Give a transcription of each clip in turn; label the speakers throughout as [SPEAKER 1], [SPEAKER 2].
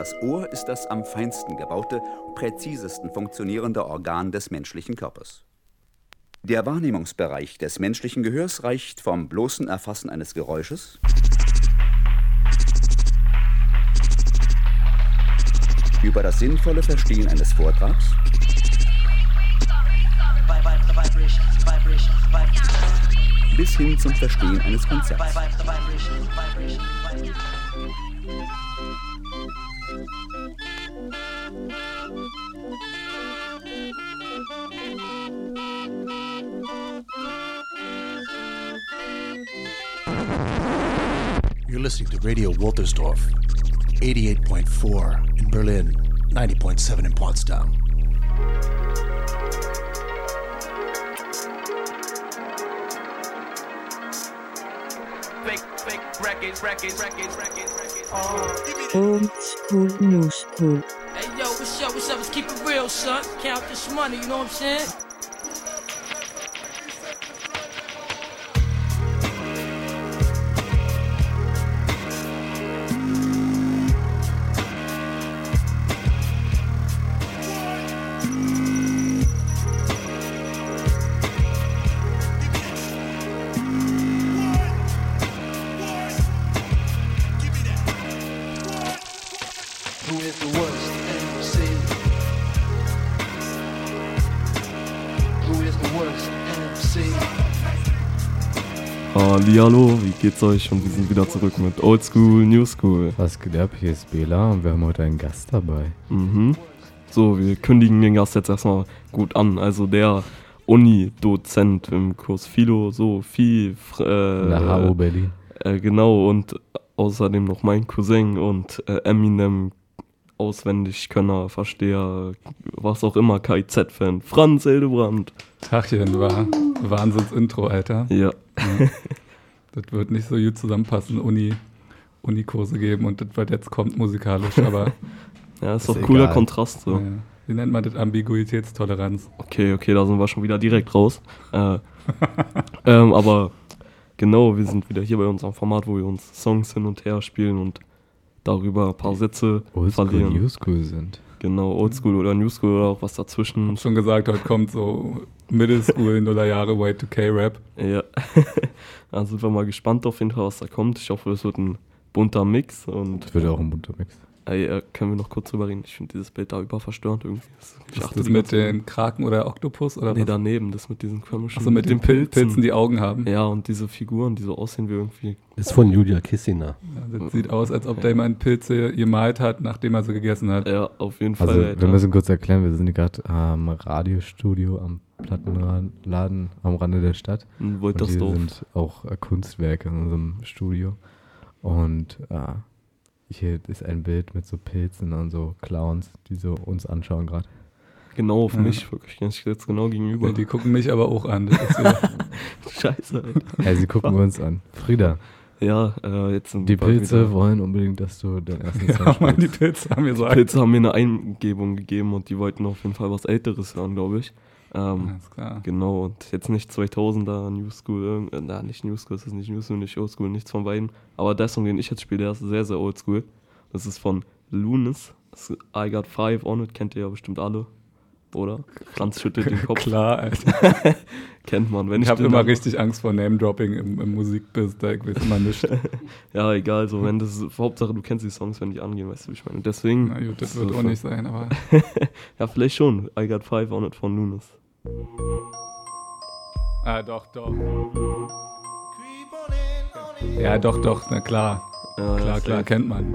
[SPEAKER 1] Das Ohr ist das am feinsten gebaute, präzisesten funktionierende Organ des menschlichen Körpers. Der Wahrnehmungsbereich des menschlichen Gehörs reicht vom bloßen Erfassen eines Geräusches über das sinnvolle Verstehen eines Vortrags bis hin zum Verstehen eines Konzerts.
[SPEAKER 2] Listening to Radio Woltersdorf, 88.4 in Berlin, 90.7 in Potsdam.
[SPEAKER 3] Fake, fake records, records, records, records, records.
[SPEAKER 4] Old school, new school.
[SPEAKER 5] Hey yo, what's up? What's up? Let's keep it real, son. Count this money, you know what I'm saying?
[SPEAKER 6] Hallihallo, wie geht's euch? Und wir sind wieder zurück mit Old School, New School.
[SPEAKER 7] Was geht ab? Hier ist Bela und wir haben heute einen Gast dabei.
[SPEAKER 6] Mhm. So, wir kündigen den Gast jetzt erstmal gut an. Also der Uni-Dozent im Kurs Philo, Sophie, Fr- äh,
[SPEAKER 7] der HO Berlin.
[SPEAKER 6] Äh, genau, und außerdem noch mein Cousin und äh, Eminem Auswendigkönner, Versteher, was auch immer, KIZ-Fan, Franz Hildebrand.
[SPEAKER 8] Tachchen, war Wahnsinns-Intro, Alter.
[SPEAKER 6] Ja,
[SPEAKER 8] Das wird nicht so gut zusammenpassen, Uni, Unikurse geben und das, was jetzt kommt, musikalisch, aber
[SPEAKER 6] ja ist
[SPEAKER 7] Ist
[SPEAKER 6] doch ein cooler
[SPEAKER 7] egal.
[SPEAKER 6] Kontrast so.
[SPEAKER 8] äh, wie nennt man das? Ambiguitätstoleranz.
[SPEAKER 6] Okay, okay, da sind wir schon wieder direkt raus. Äh, ähm, aber genau, wir sind wieder hier bei unserem Format, wo wir uns Songs hin und her spielen und darüber ein paar Sätze
[SPEAKER 7] Oldschool,
[SPEAKER 6] verlieren.
[SPEAKER 7] New School sind.
[SPEAKER 6] Genau, Oldschool oder New School oder auch was dazwischen.
[SPEAKER 8] Hab schon gesagt, heute kommt so Middle School, Nullerjahre, Y2K-Rap.
[SPEAKER 6] Ja, da sind wir mal gespannt auf jeden Fall, was da kommt. Ich hoffe, es wird ein bunter Mix und
[SPEAKER 7] Das wird auch ein bunter Mix.
[SPEAKER 6] Ey, äh, können wir noch kurz drüber reden. Ich finde dieses Bild da überverstörend irgendwie. Das, ich
[SPEAKER 8] das
[SPEAKER 6] die
[SPEAKER 8] mit den Kraken oder Oktopus oder
[SPEAKER 6] Nee,
[SPEAKER 8] was?
[SPEAKER 6] daneben, das mit diesen komischen
[SPEAKER 8] Achso, mit, den Pil Pilzen, die Augen haben.
[SPEAKER 6] Ja, und diese Figuren, die so aussehen wie irgendwie.
[SPEAKER 9] Ist von Julia Kissiner.
[SPEAKER 8] Ja, das sieht aus, als ob der jemand Pilze gemalt hat, nachdem er sie gegessen hat.
[SPEAKER 6] Ja, auf jeden Fall.
[SPEAKER 7] Also,
[SPEAKER 6] Alter.
[SPEAKER 7] wir müssen kurz erklären, wir sind hier gerade am Radiostudio am Plattenladen am Rande der Stadt.
[SPEAKER 6] In
[SPEAKER 7] Und hier
[SPEAKER 6] Woltersdorf.
[SPEAKER 7] sind auch Kunstwerke in unserem Studio. Und äh, hier ist ein Bild mit so Pilzen und so Clowns, die so uns anschauen gerade.
[SPEAKER 6] Genau auf
[SPEAKER 8] Ja.
[SPEAKER 6] mich, wirklich. Ich jetzt genau gegenüber.
[SPEAKER 8] Ja, die gucken mich aber auch an. Das ist so,
[SPEAKER 6] Scheiße, Alter.
[SPEAKER 7] Ja, sie gucken uns an. Frieda,
[SPEAKER 6] Ja, äh, jetzt sind
[SPEAKER 7] die Pilze
[SPEAKER 6] wieder-
[SPEAKER 7] wollen unbedingt, dass du den ersten Song
[SPEAKER 8] ja, Mann, die. Pilze haben gesagt.
[SPEAKER 6] Pilze haben mir eine Eingebung gegeben und die wollten auf jeden Fall was Älteres hören, glaube ich. Ähm,
[SPEAKER 8] Alles klar.
[SPEAKER 6] Genau, und jetzt nicht 2000er, New School, äh, na, nicht New School, das ist nicht New School, nicht Old School, nichts von beiden. Aber der Song, den ich jetzt spiele, der ist sehr, sehr Old School. Das ist von Lunis. Das ist I Got Five On It, kennt ihr ja bestimmt alle, oder? Franz schüttelt den Kopf.
[SPEAKER 8] Klar, Alter.
[SPEAKER 6] Kennt man, wenn
[SPEAKER 8] Ich
[SPEAKER 6] ich,
[SPEAKER 8] habe immer richtig Angst vor Name-Dropping im, im Musikbiz, da ich weiß immer nicht.
[SPEAKER 6] Ja, egal, so, wenn das ist, Hauptsache du kennst die Songs, wenn die angehen, weißt du, wie ich meine. Deswegen.
[SPEAKER 8] Na gut, das
[SPEAKER 6] ist
[SPEAKER 8] wird auch nicht sein, aber
[SPEAKER 6] Ja, vielleicht schon. I Got Five On It von Lunis.
[SPEAKER 8] Ah, doch, doch. Ja, doch, doch, na klar.
[SPEAKER 6] Ja,
[SPEAKER 8] Klar, klar, kennt man.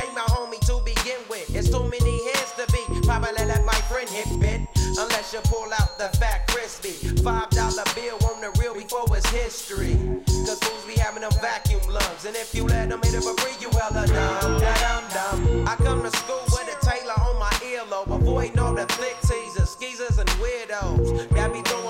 [SPEAKER 3] too many hands to be. Probably let my friend hit bit. Unless you pull out the fat crispy. Five dollar bill on the real before it's history. Cause fools be having them vacuum lungs. And if you let them hit it for free, you hella dumb. Da dum dum. I come to school with a tailor on my earlobe. Avoiding all the flick teasers, skeezers, and weirdos. That be throwing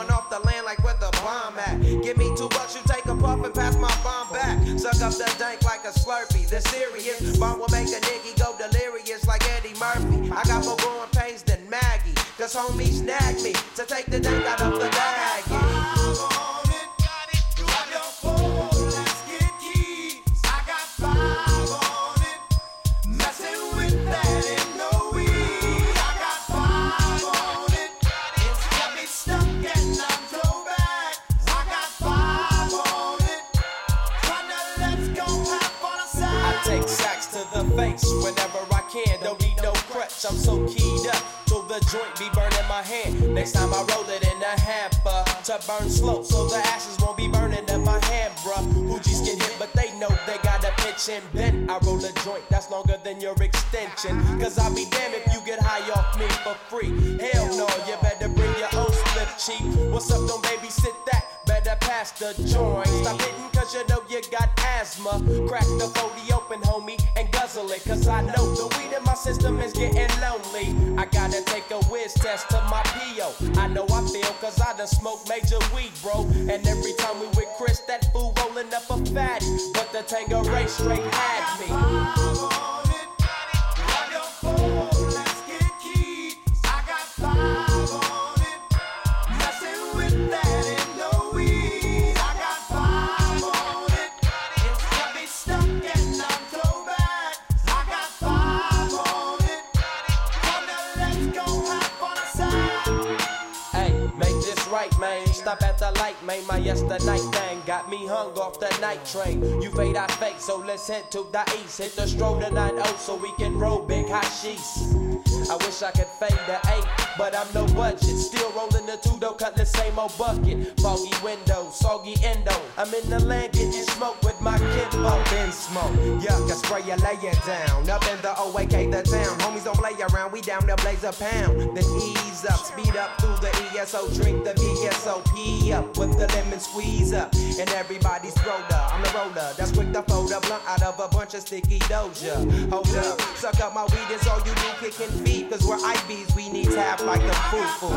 [SPEAKER 3] homies nag me. To take the dank out of the and bend. Straight had me. Make this right, man. Stop at the light, man. My yesterday thing got me hung off the night train. So let's head to the east. Hit the stroll to 9 so we can roll big hashish. I wish I could fade the eight, but I'm no budget. Still rolling the two though, cut the same old bucket. Foggy window, soggy endo. I'm in the land getting smoke with my kid up in smoke. Yuck, I spray you, lay it down. Up in the OAK, the town. Homies don't play around, we down there blaze a pound. Then ease up, speed up through the ESO, drink the VSOP up with the lemon squeeze up. And everybody's roller, I'm the roller. That's quick to fold a blunt out of a bunch of sticky doja. Hold up, suck up my weed, it's all you do, kicking feet. Cause we're IBs, we need tap like the foo foo.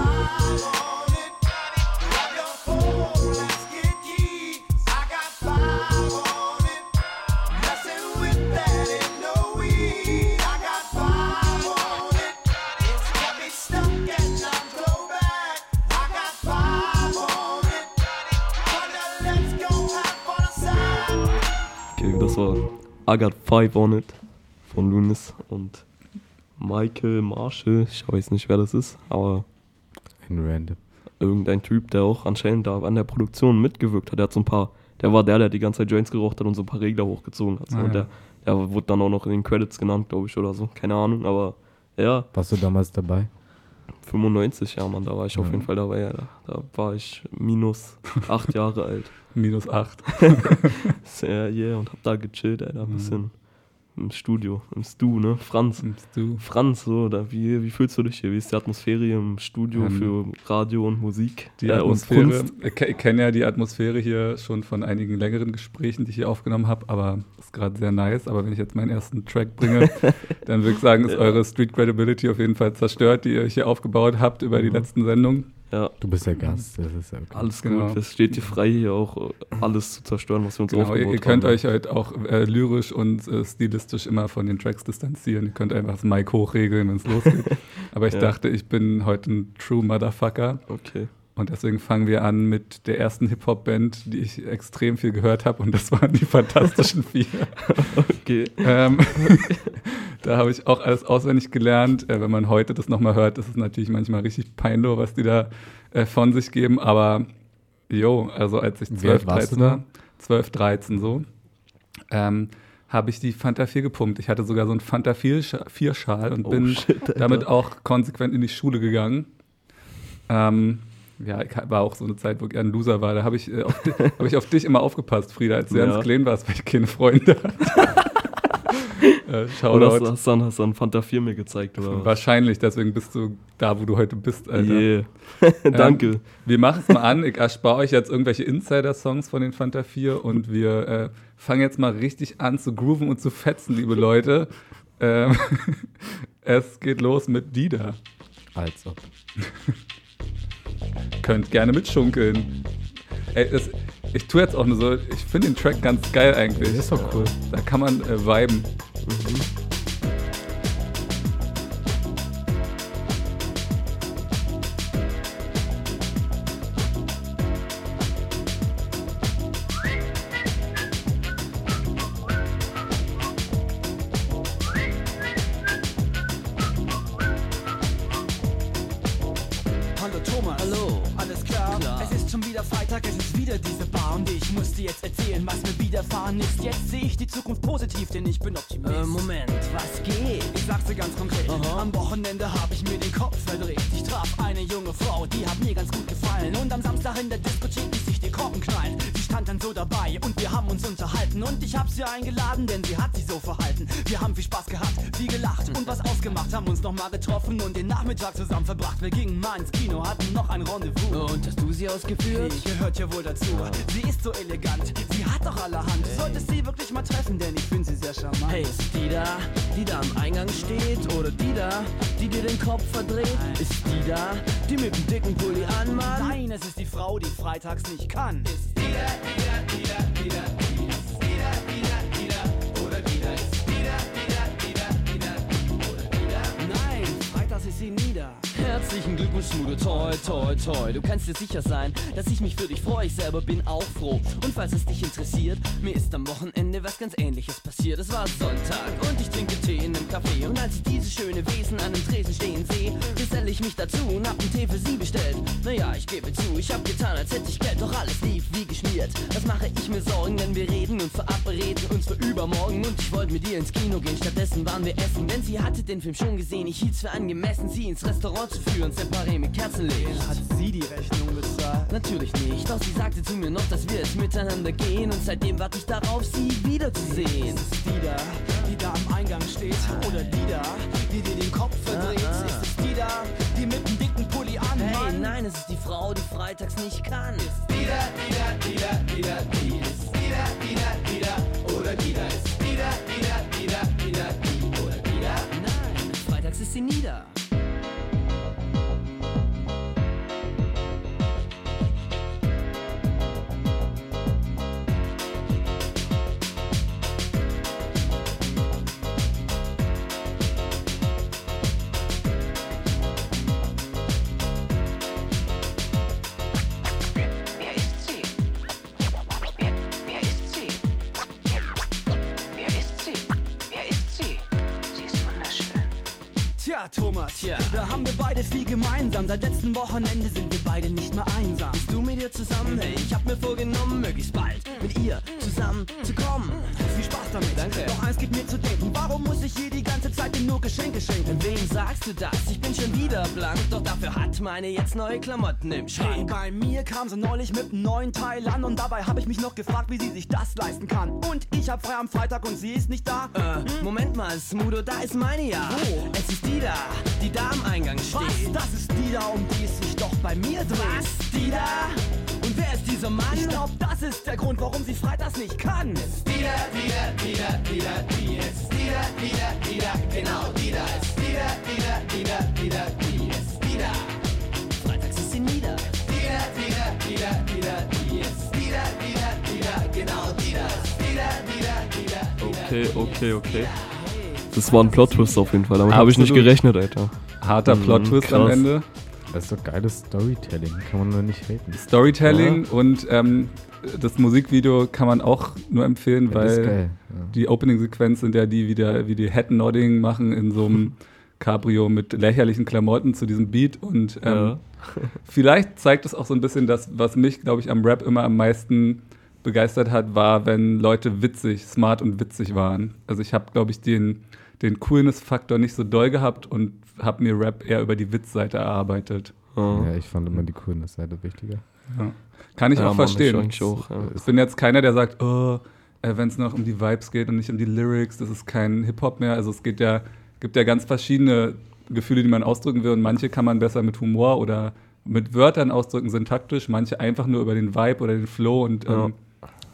[SPEAKER 6] Okay, das war I Got Five on It von Lunis und Michael Marshall. Ich weiß nicht, wer das ist, aber
[SPEAKER 7] Ein random.
[SPEAKER 6] irgendein Typ, der auch anscheinend da an der Produktion mitgewirkt hat. Der hat so ein paar, der war der, der die ganze Zeit Joints geraucht hat und so ein paar Regler hochgezogen hat. So.
[SPEAKER 8] Ah,
[SPEAKER 6] und der, der wurde dann auch noch in den Credits genannt, glaube ich, oder so. Keine Ahnung, aber ja,
[SPEAKER 7] Warst du damals dabei?
[SPEAKER 6] 95, ja, Mann, da war ich auf
[SPEAKER 7] Ja.
[SPEAKER 6] jeden Fall dabei. Ja, da, da war ich minus acht Jahre alt.
[SPEAKER 8] Minus 8.
[SPEAKER 6] Sehr, yeah, und hab da gechillt, Alter, ein
[SPEAKER 8] Mhm.
[SPEAKER 6] bisschen im Studio, im Stu, ne? Franz.
[SPEAKER 8] Du.
[SPEAKER 6] Franz, so, da, wie, wie fühlst du dich hier? Wie ist die Atmosphäre hier im Studio
[SPEAKER 8] Ähm,
[SPEAKER 6] für Radio und Musik?
[SPEAKER 8] Die
[SPEAKER 6] äh, und
[SPEAKER 8] Atmosphäre, ich ke- ich kenne ja die Atmosphäre hier schon von einigen längeren Gesprächen, die ich hier aufgenommen habe, aber ist gerade sehr nice. Aber wenn ich jetzt meinen ersten Track bringe, dann würde ich sagen, ist
[SPEAKER 6] Ja.
[SPEAKER 8] eure Street Credibility auf jeden Fall zerstört, die ihr hier aufgebaut habt über die
[SPEAKER 6] Mhm.
[SPEAKER 8] letzten Sendungen.
[SPEAKER 6] Ja,
[SPEAKER 7] Du bist der Gast, das ist ja okay.
[SPEAKER 6] alles
[SPEAKER 8] Genau.
[SPEAKER 6] gut. Es steht dir frei, hier auch äh, alles zu zerstören, was wir uns
[SPEAKER 8] Genau,
[SPEAKER 6] aufgebaut
[SPEAKER 8] ihr, ihr
[SPEAKER 6] haben.
[SPEAKER 8] könnt euch halt auch äh, lyrisch und äh, stilistisch immer von den Tracks distanzieren. Ihr könnt einfach das Mic hochregeln, wenn es losgeht. Aber ich
[SPEAKER 6] Ja.
[SPEAKER 8] dachte, ich bin heute ein True Motherfucker.
[SPEAKER 6] Okay.
[SPEAKER 8] Und deswegen fangen wir an mit der ersten Hip-Hop-Band, die ich extrem viel gehört habe. Und das waren die Fantastischen Vier.
[SPEAKER 6] Okay.
[SPEAKER 8] ähm, da habe ich auch alles auswendig gelernt. Äh, wenn man heute das nochmal hört, ist es natürlich manchmal richtig peinlich, was die da äh, von sich geben. Aber jo, also als ich
[SPEAKER 7] Wie
[SPEAKER 8] 12,
[SPEAKER 7] alt warst du
[SPEAKER 8] 13 war, 12, 13 so, ähm, habe ich die Fanta 4 gepumpt. Ich hatte sogar so einen Fanta 4 Schal und
[SPEAKER 6] Oh,
[SPEAKER 8] bin
[SPEAKER 6] shit,
[SPEAKER 8] damit auch konsequent in die Schule gegangen. Ähm, ja, ich war auch so eine Zeit, wo ich ein Loser war. Da habe ich, äh, auf hab ich auf dich immer aufgepasst, Frieda, als du
[SPEAKER 6] Ja.
[SPEAKER 8] ganz klein warst, weil ich keine Freunde hatte. Äh,
[SPEAKER 6] Oder hast, du- hast, dann, hast dann Fanta 4 mir gezeigt, oder?
[SPEAKER 8] Wahrscheinlich, deswegen bist du da, wo du heute bist, Alter.
[SPEAKER 6] Yeah. Danke.
[SPEAKER 8] Ähm, wir machen es mal an. Ich erspare euch jetzt irgendwelche Insider-Songs von den Fanta 4 und wir äh, fangen jetzt mal richtig an zu grooven und zu fetzen, liebe Leute. Ähm, es geht los mit Dida.
[SPEAKER 7] Als ob.
[SPEAKER 8] Könnt gerne mitschunkeln. Ey, das, ich tue jetzt auch nur so, ich finde den Track ganz geil eigentlich.
[SPEAKER 7] Das ist doch cool.
[SPEAKER 8] Da kann man äh, viben.
[SPEAKER 9] Hallo Wochenende habe ich mir den Kopf verdreht. Ich traf eine junge Frau, die hat mir ganz gut gefallen. Und am Samstag in der Diskothek ließ sich die Korken knallen. Sie stand dann so dabei und wir haben uns unterhalten. Und ich hab sie eingeladen, denn sie hat sich so verhalten. Wir haben viel Spaß gehabt, viel gelacht und was ausgemacht. Haben uns nochmal getroffen und den Nachmittag zusammen verbracht. Wir gingen mal ins Kino, hatten noch ein Rendezvous.
[SPEAKER 5] Und hast du sie ausgeführt?
[SPEAKER 9] Die gehört ja wohl dazu. Sie ist so elegant, sie hat doch allerhand. Solltest sie wirklich mal treffen, denn ich finde sie sehr charmant.
[SPEAKER 5] Hey, ist die da, die da am Eingang steht? Oder die da, die dir den Kopf verdreht? Ist die da, die mit dem dicken Pulli anmalt?
[SPEAKER 9] Nein, es ist die Frau, die freitags nicht kann. Ist Nein,
[SPEAKER 5] Herzlichen Glückwunsch, Smudo, toi, toi, toi. Du kannst dir sicher sein, dass ich mich für dich freue. Ich selber bin auch froh. Und falls es dich interessiert, mir ist am Wochenende was ganz ähnliches passiert. Es war Sonntag und ich trinke Tee in einem Café. Und als ich dieses schöne Wesen an einem Tresen stehen sehe, geselle ich mich dazu und hab einen Tee für sie bestellt. Naja, ich gebe zu, ich hab getan, als hätte ich Geld, doch alles lief wie geschmiert. Was mache ich mir Sorgen, denn wir reden und verabreden uns für übermorgen. Und ich wollte mit ihr ins Kino gehen, stattdessen waren wir essen. Denn sie hatte den Film schon gesehen, ich hielt's für angemessen, sie ins Restaurant zu führen, separé mit Kerzenlicht.
[SPEAKER 9] Hat sie die Rechnung bezahlt?
[SPEAKER 5] Natürlich nicht, doch sie sagte zu mir noch, dass wir jetzt miteinander gehen und seitdem warte ich darauf, sie wiederzusehen.
[SPEAKER 9] Ist es die da, die da am Eingang steht? Oder die da, die dir den Kopf verdreht?
[SPEAKER 5] Ah, ah.
[SPEAKER 9] Ist es die da, die mit dem dicken Pulli an?
[SPEAKER 5] Hey, nein, es ist die Frau, die freitags nicht kann. Nein, freitags ist sie nieder.
[SPEAKER 10] Wer
[SPEAKER 9] Thomas,
[SPEAKER 5] Tja.
[SPEAKER 9] da haben wir beide viel gemeinsam. Seit letztem Wochenende sind wir beide nicht mehr einsam.
[SPEAKER 5] Bist du mit ihr zusammen? Hey, ich hab mir vorgenommen, möglichst bald mit ihr zusammen zu kommen.
[SPEAKER 9] Viel Spaß damit.
[SPEAKER 5] Danke.
[SPEAKER 9] Doch eins gibt mir zu denken, warum muss ich ihr die ganze Zeit denn nur Geschenke schenken?
[SPEAKER 5] Wem sagst du das? Ich bin schon wieder blank, doch dafür hat meine jetzt neue Klamotten im
[SPEAKER 9] Hey,
[SPEAKER 5] Schrank.
[SPEAKER 9] bei mir kam sie neulich mit einem neuen Teil an und dabei habe ich mich noch gefragt, wie sie sich das leisten kann. Und ich hab frei am Freitag und sie ist nicht da.
[SPEAKER 5] Äh, Moment mal, Smudo, da ist meine ja.
[SPEAKER 9] Wo?
[SPEAKER 5] Es ist die da, die da am Eingang
[SPEAKER 9] Was?
[SPEAKER 5] steht.
[SPEAKER 9] Das ist die da, um die es sich doch bei mir dreht.
[SPEAKER 5] Was? Die da? Ist dieser Mann?
[SPEAKER 9] Ich glaub, das ist der Grund, warum sie freitags nicht kann.
[SPEAKER 5] Freitags ist sie nieder.
[SPEAKER 6] Okay, okay, okay. Das war ein Plot-Twist auf jeden Fall. Damit habe ich nicht gerechnet, Alter.
[SPEAKER 8] Harter
[SPEAKER 6] Mhm,
[SPEAKER 8] Plot-Twist am. Ende.
[SPEAKER 7] Das ist doch geiles Storytelling. Kann man nur nicht reden.
[SPEAKER 8] Storytelling und ähm, das Musikvideo kann man auch nur empfehlen,
[SPEAKER 7] Ja,
[SPEAKER 8] weil
[SPEAKER 7] geil, ja.
[SPEAKER 8] die Opening-Sequenz, in der die wieder wie die Head-Nodding machen in so einem Cabrio mit lächerlichen Klamotten zu diesem Beat und ähm,
[SPEAKER 6] Ja.
[SPEAKER 8] vielleicht zeigt es auch so ein bisschen das, was mich, glaube ich, am Rap immer am meisten begeistert hat, war, wenn Leute witzig, smart und witzig waren. Also ich habe, glaube ich, den, den Coolness-Faktor nicht so doll gehabt und habe mir Rap eher über die Witzseite erarbeitet.
[SPEAKER 7] Ja, ich fand immer die Coolness-Seite wichtiger.
[SPEAKER 8] Ja. Kann ich
[SPEAKER 6] Ja,
[SPEAKER 8] auch verstehen.
[SPEAKER 6] ich auch, ja.
[SPEAKER 8] Ich bin jetzt keiner, der sagt, oh, äh, wenn es noch um die Vibes geht und nicht um die Lyrics. Das ist kein Hip-Hop mehr. Also es geht ja, gibt ja ganz verschiedene Gefühle, die man ausdrücken will. Und manche kann man besser mit Humor oder mit Wörtern ausdrücken, syntaktisch. Manche einfach nur über den Vibe oder den Flow. Und
[SPEAKER 6] Ja.
[SPEAKER 8] ähm,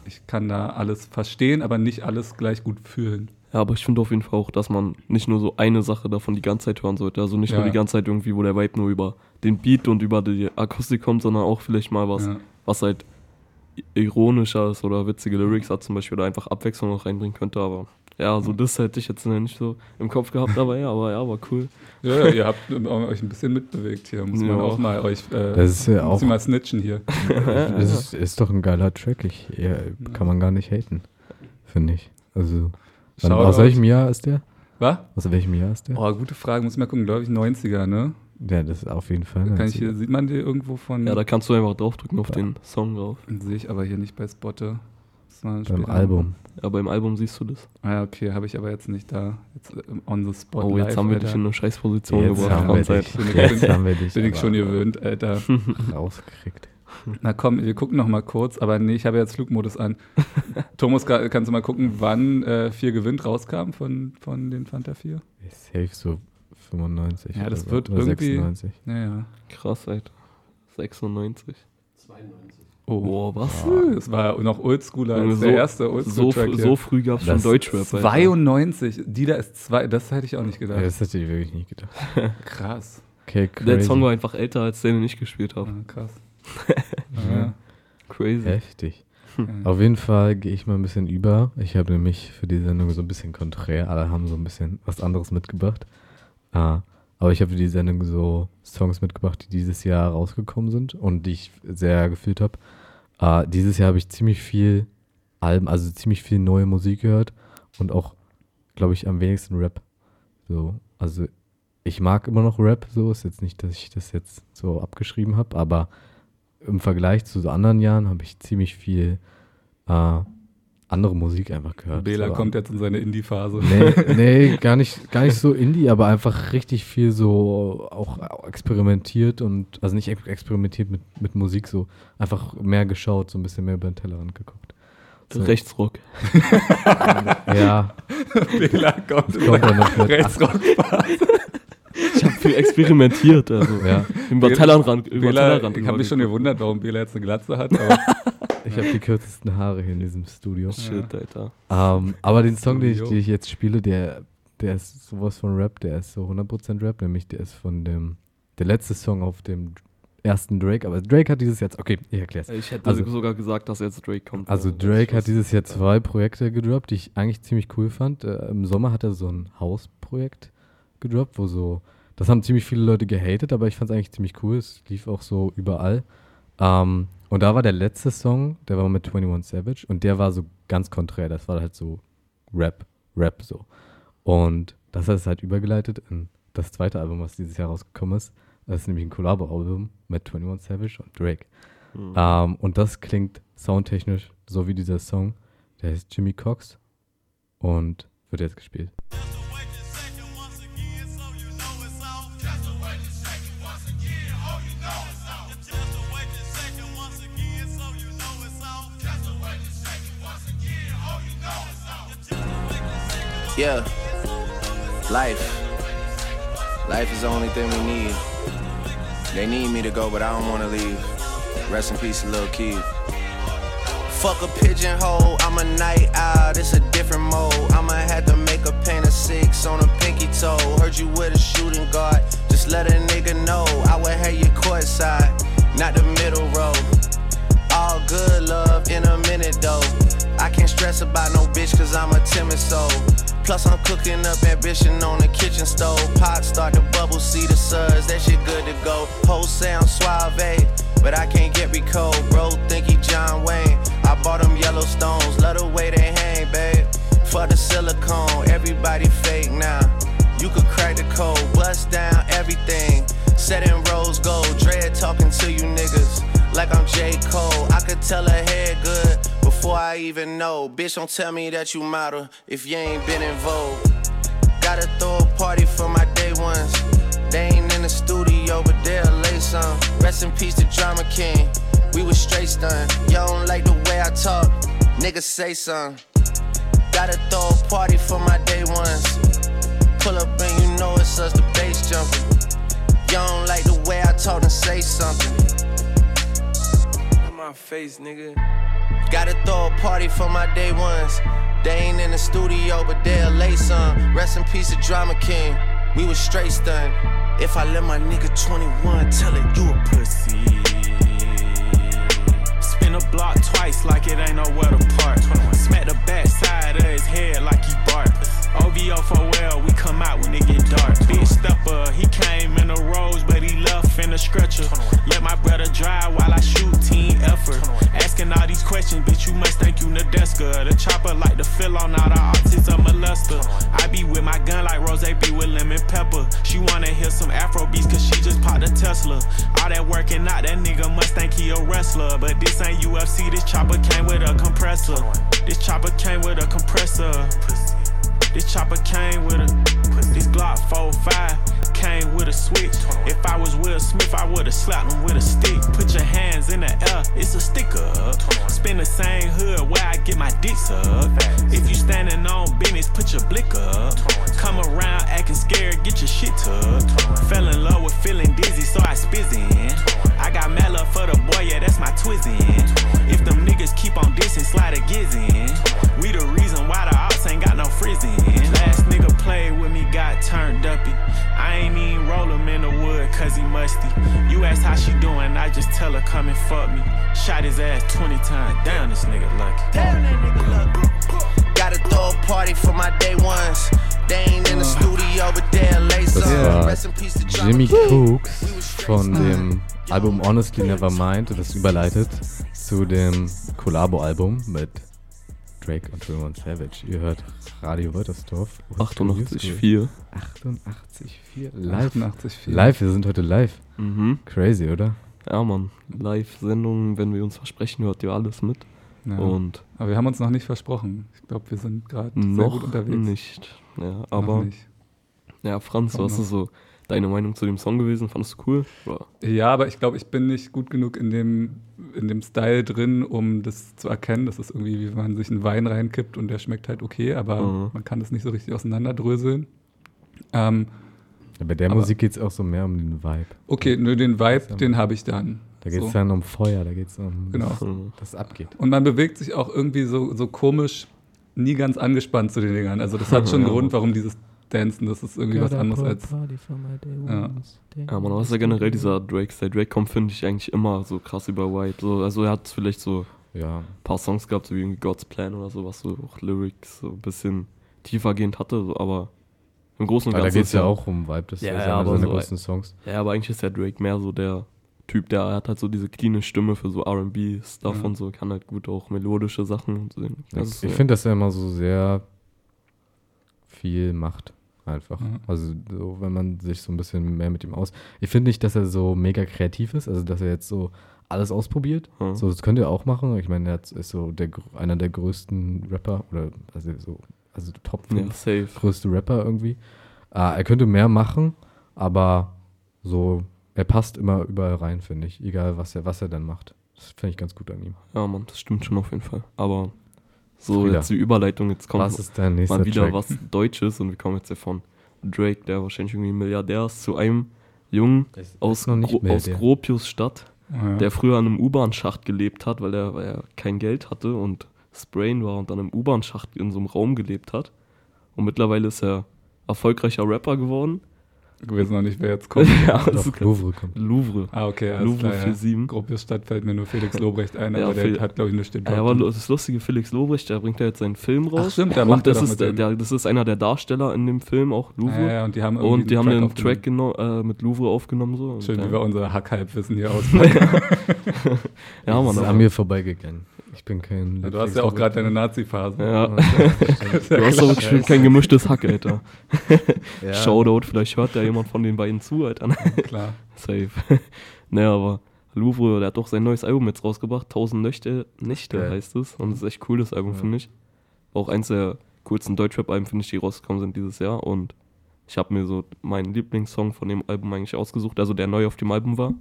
[SPEAKER 8] ich kann da alles verstehen, aber nicht alles gleich gut fühlen.
[SPEAKER 6] Ja, aber ich finde auf jeden Fall auch, dass man nicht nur so eine Sache davon die ganze Zeit hören sollte. Also nicht nur
[SPEAKER 8] Ja.
[SPEAKER 6] die ganze Zeit irgendwie, wo der Vibe nur über den Beat und über die Akustik kommt, sondern auch vielleicht mal was,
[SPEAKER 8] Ja.
[SPEAKER 6] was halt ironischer ist oder witzige Lyrics hat zum Beispiel oder einfach Abwechslung noch reinbringen könnte. Aber ja, so das hätte ich jetzt nicht so im Kopf gehabt, aber ja, aber ja, war cool.
[SPEAKER 8] Ja, ja, ihr habt euch ein bisschen mitbewegt hier. Muss man
[SPEAKER 6] Ja.
[SPEAKER 8] auch mal euch äh,
[SPEAKER 7] Das ist ja
[SPEAKER 8] muss
[SPEAKER 7] auch-
[SPEAKER 8] ich mal snitchen hier.
[SPEAKER 7] Das ist, ist doch ein geiler Track. Ich, ja, kann man gar nicht haten, finde ich. Also, wann,
[SPEAKER 8] Shoutout.
[SPEAKER 7] aus welchem Jahr ist der?
[SPEAKER 8] Was?
[SPEAKER 7] Aus welchem Jahr ist der?
[SPEAKER 8] Oh, gute Frage, muss ich mal gucken, glaube ich 90er, ne?
[SPEAKER 7] Ja, das ist auf jeden Fall.
[SPEAKER 8] Kann ich
[SPEAKER 7] 90er.
[SPEAKER 8] hier, sieht man die irgendwo von?
[SPEAKER 6] Ja, da kannst du einfach draufdrücken auf den Song drauf.
[SPEAKER 8] Sehe ich aber hier nicht bei Spotte.
[SPEAKER 7] Beim. Album.
[SPEAKER 6] Ja, beim Album siehst du das.
[SPEAKER 8] Ah ja, okay, habe ich aber jetzt nicht da. Jetzt äh, on the spot.
[SPEAKER 6] Oh, jetzt
[SPEAKER 8] live,
[SPEAKER 6] haben wir
[SPEAKER 8] Alter.
[SPEAKER 6] dich in eine Scheißposition
[SPEAKER 7] Jetzt
[SPEAKER 6] gebracht.
[SPEAKER 7] haben wir dich.
[SPEAKER 8] Bin ich,
[SPEAKER 7] Jetzt
[SPEAKER 8] bin,
[SPEAKER 7] haben wir dich
[SPEAKER 8] bin ich
[SPEAKER 7] aber-
[SPEAKER 8] schon gewöhnt, Alter.
[SPEAKER 7] Rausgekriegt.
[SPEAKER 8] Na komm, wir gucken noch mal kurz, aber nee, ich habe jetzt Flugmodus an. Thomas, ka- kannst du mal gucken, wann äh, 4 gewinnt rauskam von, von den Fanta 4?
[SPEAKER 7] Safe so 95.
[SPEAKER 8] Ja, das
[SPEAKER 7] oder so,
[SPEAKER 8] wird
[SPEAKER 7] oder
[SPEAKER 8] irgendwie.
[SPEAKER 7] 96.
[SPEAKER 8] Ja, ja.
[SPEAKER 6] Krass, Alter. 96.
[SPEAKER 2] 92.
[SPEAKER 8] Oh,
[SPEAKER 6] Boah, was?
[SPEAKER 8] Das war noch oldschooler als
[SPEAKER 6] so,
[SPEAKER 8] der erste
[SPEAKER 6] so,
[SPEAKER 8] Oldschool-Track hier.
[SPEAKER 6] so früh gab es schon Deutschrap. Alter.
[SPEAKER 8] 92, Dida ist zwei, das hätte ich auch nicht
[SPEAKER 7] Ja,
[SPEAKER 8] gedacht.
[SPEAKER 7] das hätte ich wirklich nicht gedacht.
[SPEAKER 8] Krass.
[SPEAKER 7] Okay, crazy.
[SPEAKER 6] Der Song war einfach älter, als den ich gespielt habe.
[SPEAKER 8] Ah, krass.
[SPEAKER 7] Ja.
[SPEAKER 6] Crazy.
[SPEAKER 7] Heftig.
[SPEAKER 8] Mhm.
[SPEAKER 7] Auf jeden Fall gehe ich mal ein bisschen über. Ich habe nämlich für die Sendung so ein bisschen konträr. Alle haben so ein bisschen was anderes mitgebracht. Ah, aber ich habe für die Sendung so Songs mitgebracht, die dieses Jahr rausgekommen sind und die ich sehr gefühlt habe. Ah, dieses Jahr habe ich ziemlich viel Alben, also ziemlich viel neue Musik gehört und auch, glaube ich, am wenigsten Rap. So, also ich mag immer noch Rap, so ist jetzt nicht, dass ich das jetzt so abgeschrieben habe, aber im Vergleich zu anderen Jahren habe ich ziemlich viel äh, andere Musik einfach gehört.
[SPEAKER 8] Bela
[SPEAKER 7] so,
[SPEAKER 8] kommt jetzt in seine Indie-Phase.
[SPEAKER 7] Nee, nee, gar nicht, gar nicht so Indie, aber einfach richtig viel so auch experimentiert und, also nicht ex- experimentiert mit, mit Musik, so einfach mehr geschaut, so ein bisschen mehr über den Tellerrand geguckt. So,
[SPEAKER 6] Rechtsrock.
[SPEAKER 7] Ja,
[SPEAKER 8] Bela kommt
[SPEAKER 7] das
[SPEAKER 8] in
[SPEAKER 7] kommt
[SPEAKER 6] Ich habe viel experimentiert. Also.
[SPEAKER 7] Ja,
[SPEAKER 6] Über Tellerrand. Über
[SPEAKER 8] Bela,
[SPEAKER 6] Tellerrand
[SPEAKER 8] ich habe mich schon gewundert, warum Bela jetzt eine Glatze hat.
[SPEAKER 7] Ich habe die kürzesten Haare hier in diesem Studio.
[SPEAKER 6] Shit, Alter.
[SPEAKER 7] Ähm, aber den Song, den ich, den ich jetzt spiele, der, der ist sowas von Rap, der ist so 100% Rap, nämlich der ist von dem, der letzte Song auf dem ersten Drake, aber Drake hat dieses jetzt, okay, ich erklär's.
[SPEAKER 6] Ich hätte
[SPEAKER 7] Also-
[SPEAKER 6] sogar gesagt, dass jetzt Drake kommt.
[SPEAKER 7] Also Drake hat dieses. Jahr zwei Projekte gedroppt, die ich eigentlich ziemlich cool fand. Äh, Im Sommer hat er so ein Hausprojekt gedroppt, wo so, das haben ziemlich viele Leute gehatet, aber ich fand es eigentlich ziemlich cool. Es lief auch so überall. Ähm, und da war der letzte Song, der war mit 21 Savage und der war so ganz konträr. Das war halt so Rap, Rap so. Und das hat es halt übergeleitet in das zweite Album, was dieses Jahr rausgekommen ist. Das ist nämlich ein Collabo-Album mit 21 Savage und Drake.
[SPEAKER 6] Hm.
[SPEAKER 7] Ähm, und das klingt soundtechnisch so wie dieser Song. Der heißt Jimmy Cox und wird jetzt gespielt.
[SPEAKER 11] Yeah. Life. Life is the only thing we need. They need me to go, but I don't wanna leave. Rest in peace, little Keith. Fuck a pigeonhole, I'm a night owl, it's a different mode. I'ma have to make a paint of six on a pinky toe. Heard you with a shooting guard, just let a nigga know. I would have you court side, not the middle row. All good love in a minute though. I can't stress about no bitch cause I'm a timid soul. Plus I'm cooking up ambition on the kitchen stove. Pot start to bubble, see the suds, that shit good to go. Whole sound suave, but I can't get me cold. Bro, think he John Wayne. I bought them Yellowstones, love the way they hang, babe. For the silicone, everybody fake now. You could crack the code, bust down everything. Set in rose gold, dread talking to you niggas like I'm J. Cole. I could tell her head good before I even know. Bitch, don't tell me that you model if you ain't been in vogue. Gotta throw a party for my day ones. They ain't in the studio, but they'll lay some. Rest in peace to Drama King. We was straight stunned. Y'all don't like the way I talk. Niggas say something.
[SPEAKER 3] Gotta throw a party for my day ones. Pull up and you know it's us, the bass jumping. You don't like the way I talk and say something.
[SPEAKER 12] In my face, nigga.
[SPEAKER 3] Gotta throw a party for my day ones. They ain't in the studio, but they'll lay some. Rest in peace, of Drama King. We was straight stunned. If I let my nigga 21 tell it, you a pussy.
[SPEAKER 12] Spin a block twice like it ain't nowhere to park. Smack the back side of his head like he bark. OVO for well, we come out when it get dark. Big stepper, he came in a rose, but he left in a stretcher. The chopper like to fill on all the autism molester. I be with my gun like Rose be with lemon pepper. She wanna hear some Afro beats cause she just popped a Tesla. All that working out, that nigga must think he a wrestler. But this ain't UFC, this chopper came with a compressor. This chopper came with a compressor. This chopper came with a this Glock 45 came with a switch. If I was Will Smith, I would've slapped him with a stick. Put your hands in the air, it's a sticker. Spin the same hood where I get my dicks up. If you standing on business, put your blick up. Come around acting scared, get your shit tucked. Fell in love with feeling dizzy, so I spizzin'. I got mad love for the boy, yeah, that's my twizzin'. If them niggas keep on dissing, slide a gizzin'. We the reason why the ops ain't got no frizzin'. Last nigga played with me, got turned uppy. I ain't even roll him in the wood cause he musty. You ask how she doing, I just tell her come and fuck me. Shot his ass 20 times. down this nigga lucky. Damn, that nigga lucky.
[SPEAKER 3] Gotta throw a party for my day ones. They ain't in the uh, studio, but they'll lay
[SPEAKER 7] Das
[SPEAKER 3] some.
[SPEAKER 7] war
[SPEAKER 3] Rest in peace to Drama
[SPEAKER 7] Jimmy Cooks von dem Album Honestly Nevermind und das überleitet zu dem Collabo-Album mit Drake und 21 Savage. Ihr hört Radio Wörthersdorf.
[SPEAKER 6] 88,4.
[SPEAKER 7] 88,4 live.
[SPEAKER 8] 88,4.
[SPEAKER 7] Live, wir sind heute live.
[SPEAKER 6] Mhm.
[SPEAKER 7] Crazy, oder?
[SPEAKER 6] Ja, Mann. Live-Sendungen, wenn wir uns versprechen, hört ihr alles mit.
[SPEAKER 8] Ja.
[SPEAKER 6] Und
[SPEAKER 8] Aber wir haben uns noch nicht versprochen. Ich glaube, wir sind gerade sehr
[SPEAKER 6] noch
[SPEAKER 8] gut unterwegs.
[SPEAKER 6] nicht. Ja, aber
[SPEAKER 8] nicht.
[SPEAKER 6] ja, Franz,
[SPEAKER 8] Kommt
[SPEAKER 6] was
[SPEAKER 8] noch.
[SPEAKER 6] ist so deine Meinung zu dem Song gewesen? Fandest du cool? Oder?
[SPEAKER 8] Ja, aber ich glaube, ich bin nicht gut genug in dem, in dem Style drin, um das zu erkennen. Das ist irgendwie, wie wenn man sich einen Wein reinkippt und der schmeckt halt okay, aber
[SPEAKER 6] Mhm.
[SPEAKER 8] man kann das nicht so richtig auseinanderdröseln. Ähm,
[SPEAKER 7] Ja, bei der
[SPEAKER 8] Aber-
[SPEAKER 7] Musik geht es auch so mehr um den Vibe.
[SPEAKER 8] okay, nur den Vibe, den habe ich dann.
[SPEAKER 7] Da geht es
[SPEAKER 8] So.
[SPEAKER 7] dann um Feuer, da geht es um,
[SPEAKER 8] Genau.
[SPEAKER 7] dass es abgeht.
[SPEAKER 8] Und man bewegt sich auch irgendwie so, so komisch, nie ganz angespannt zu den Dingern. Also das hat schon einen
[SPEAKER 6] Ja.
[SPEAKER 8] Grund, warum dieses Dancen, das ist irgendwie was anderes als. Ja.
[SPEAKER 6] Ja, man, was ja generell dieser Drake, der Drake kommt, finde ich eigentlich immer so krass über White. So, also er hat vielleicht so
[SPEAKER 7] Ja.
[SPEAKER 6] ein paar Songs gehabt, so wie irgendwie God's Plan oder so, was so auch Lyrics so ein bisschen tiefergehend hatte, so, aber im Großen und
[SPEAKER 7] Aber da
[SPEAKER 6] Ganzen.
[SPEAKER 7] geht es ja auch um Vibe, das
[SPEAKER 6] ja,
[SPEAKER 7] ist
[SPEAKER 6] ja, aber
[SPEAKER 7] seiner
[SPEAKER 6] so,
[SPEAKER 7] größten Songs.
[SPEAKER 6] Ja, aber eigentlich ist der Drake mehr so der Typ, der hat halt so diese cleane Stimme für so R&B-Stuff
[SPEAKER 7] Ja.
[SPEAKER 6] und so, kann halt gut auch melodische Sachen singen.
[SPEAKER 7] Ich
[SPEAKER 6] ja-
[SPEAKER 7] finde, dass er immer so sehr viel macht. Einfach.
[SPEAKER 8] Ja.
[SPEAKER 7] Also, so, wenn man sich so ein bisschen mehr mit ihm aus. Ich finde nicht, dass er so mega kreativ ist, also dass er jetzt so alles ausprobiert.
[SPEAKER 6] Ja.
[SPEAKER 7] So, das könnte er auch machen. Ich meine, er ist so der, gr- einer der größten Rapper oder also so, also Top
[SPEAKER 6] Ja,
[SPEAKER 7] 5
[SPEAKER 6] safe.
[SPEAKER 7] größte Rapper irgendwie. Ah, er könnte mehr machen, aber so, er passt immer überall rein, finde ich. Egal, was er, was er dann macht. Das finde ich ganz gut an ihm.
[SPEAKER 6] Ja, Mann, das stimmt schon auf jeden Fall. Aber so
[SPEAKER 7] Frieda,
[SPEAKER 6] jetzt die Überleitung, jetzt kommt
[SPEAKER 7] was ist dein nächster
[SPEAKER 6] mal wieder
[SPEAKER 7] Track?
[SPEAKER 6] was Deutsches und wir kommen jetzt ja von Drake, der wahrscheinlich irgendwie Milliardär ist, zu einem Jungen
[SPEAKER 7] ist
[SPEAKER 6] aus,
[SPEAKER 7] noch nicht
[SPEAKER 6] Gro aus
[SPEAKER 7] Milliardär.
[SPEAKER 6] Gropiusstadt,
[SPEAKER 8] Ja.
[SPEAKER 6] der früher an einem U-Bahn-Schacht gelebt hat, weil er, weil er kein Geld hatte und Sprain war und an einem U-Bahn-Schacht in so einem Raum gelebt hat. Und mittlerweile ist er erfolgreicher Rapper geworden.
[SPEAKER 8] Wir wissen noch nicht, wer jetzt kommt.
[SPEAKER 6] ja,
[SPEAKER 7] Doch,
[SPEAKER 6] das ist
[SPEAKER 7] Louvre kommt.
[SPEAKER 6] Louvre.
[SPEAKER 8] Ah, okay, alles
[SPEAKER 6] Louvre
[SPEAKER 8] klar, ja.
[SPEAKER 6] 47.
[SPEAKER 8] Gropiusstadt fällt mir nur Felix Lobrecht ein,
[SPEAKER 6] Ja,
[SPEAKER 8] aber der hat, glaube ich, eine Stimme.
[SPEAKER 6] Ja, aber das Lustige, Felix Lobrecht, der bringt ja jetzt seinen Film raus.
[SPEAKER 8] Ach stimmt, der
[SPEAKER 6] und
[SPEAKER 8] macht
[SPEAKER 6] das
[SPEAKER 8] doch
[SPEAKER 6] ist,
[SPEAKER 8] mit
[SPEAKER 6] der, der, das ist einer der Darsteller in dem Film, auch Louvre.
[SPEAKER 8] Ja, ja, und die haben irgendwie
[SPEAKER 6] und die
[SPEAKER 8] einen
[SPEAKER 6] haben
[SPEAKER 8] Track
[SPEAKER 6] den Track geno äh, mit Louvre aufgenommen. So. Und
[SPEAKER 8] Schön,
[SPEAKER 6] ja.
[SPEAKER 8] wie wir unser Hackhalbwissen hier auspacken.
[SPEAKER 6] ja,
[SPEAKER 7] Das
[SPEAKER 6] Mann.
[SPEAKER 7] ist
[SPEAKER 6] aber-
[SPEAKER 7] an mir vorbeigegangen. Ich bin kein.
[SPEAKER 8] Ja, du hast ja auch gerade deine Nazi-Phase.
[SPEAKER 6] Ja.
[SPEAKER 7] Ja,
[SPEAKER 6] du hast bestimmt kein gemischtes Hack, Alter.
[SPEAKER 7] Ja.
[SPEAKER 6] Shoutout, vielleicht hört da jemand von den beiden zu, Alter.
[SPEAKER 8] Klar.
[SPEAKER 6] Safe. naja, aber Louvre, der hat doch sein neues Album jetzt rausgebracht. 1000 Nächte, Nächte
[SPEAKER 7] Geil.
[SPEAKER 6] heißt es. Und das ist echt cool, das Album,
[SPEAKER 7] Ja.
[SPEAKER 6] finde ich. Auch eins der coolsten Deutschrap-Alben, finde ich, die rausgekommen sind dieses Jahr. Und ich habe mir so meinen Lieblingssong von dem Album eigentlich ausgesucht, also der neu auf dem Album war.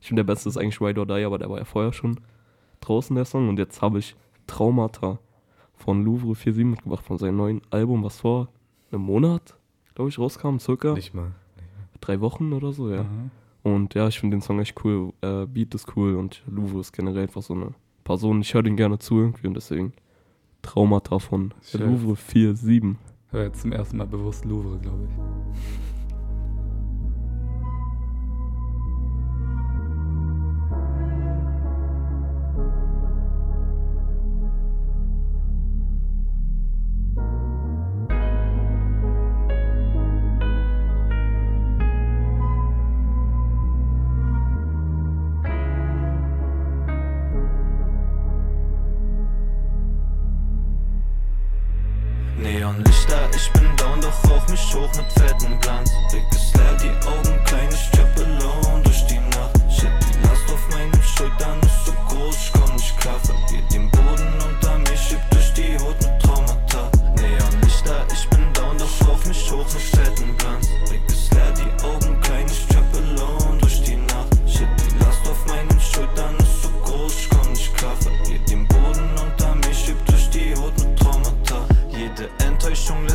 [SPEAKER 6] Ich finde, der beste ist eigentlich Ride or Die, aber der war ja vorher schon draußen, der Song. Und jetzt habe ich Traumata von Louvre 47 mitgebracht, von seinem neuen Album, was vor einem Monat, glaube ich, rauskam, circa.
[SPEAKER 7] Nicht mal.
[SPEAKER 6] Drei Wochen oder so, ja.
[SPEAKER 8] Aha.
[SPEAKER 6] Und ja, ich finde den Song echt cool. Äh, Beat ist cool und Louvre ist generell einfach so eine Person. Ich höre den gerne zu irgendwie und deswegen Traumata von. Louvre 47.
[SPEAKER 8] Hör jetzt zum ersten Mal bewusst Louvre, glaube ich.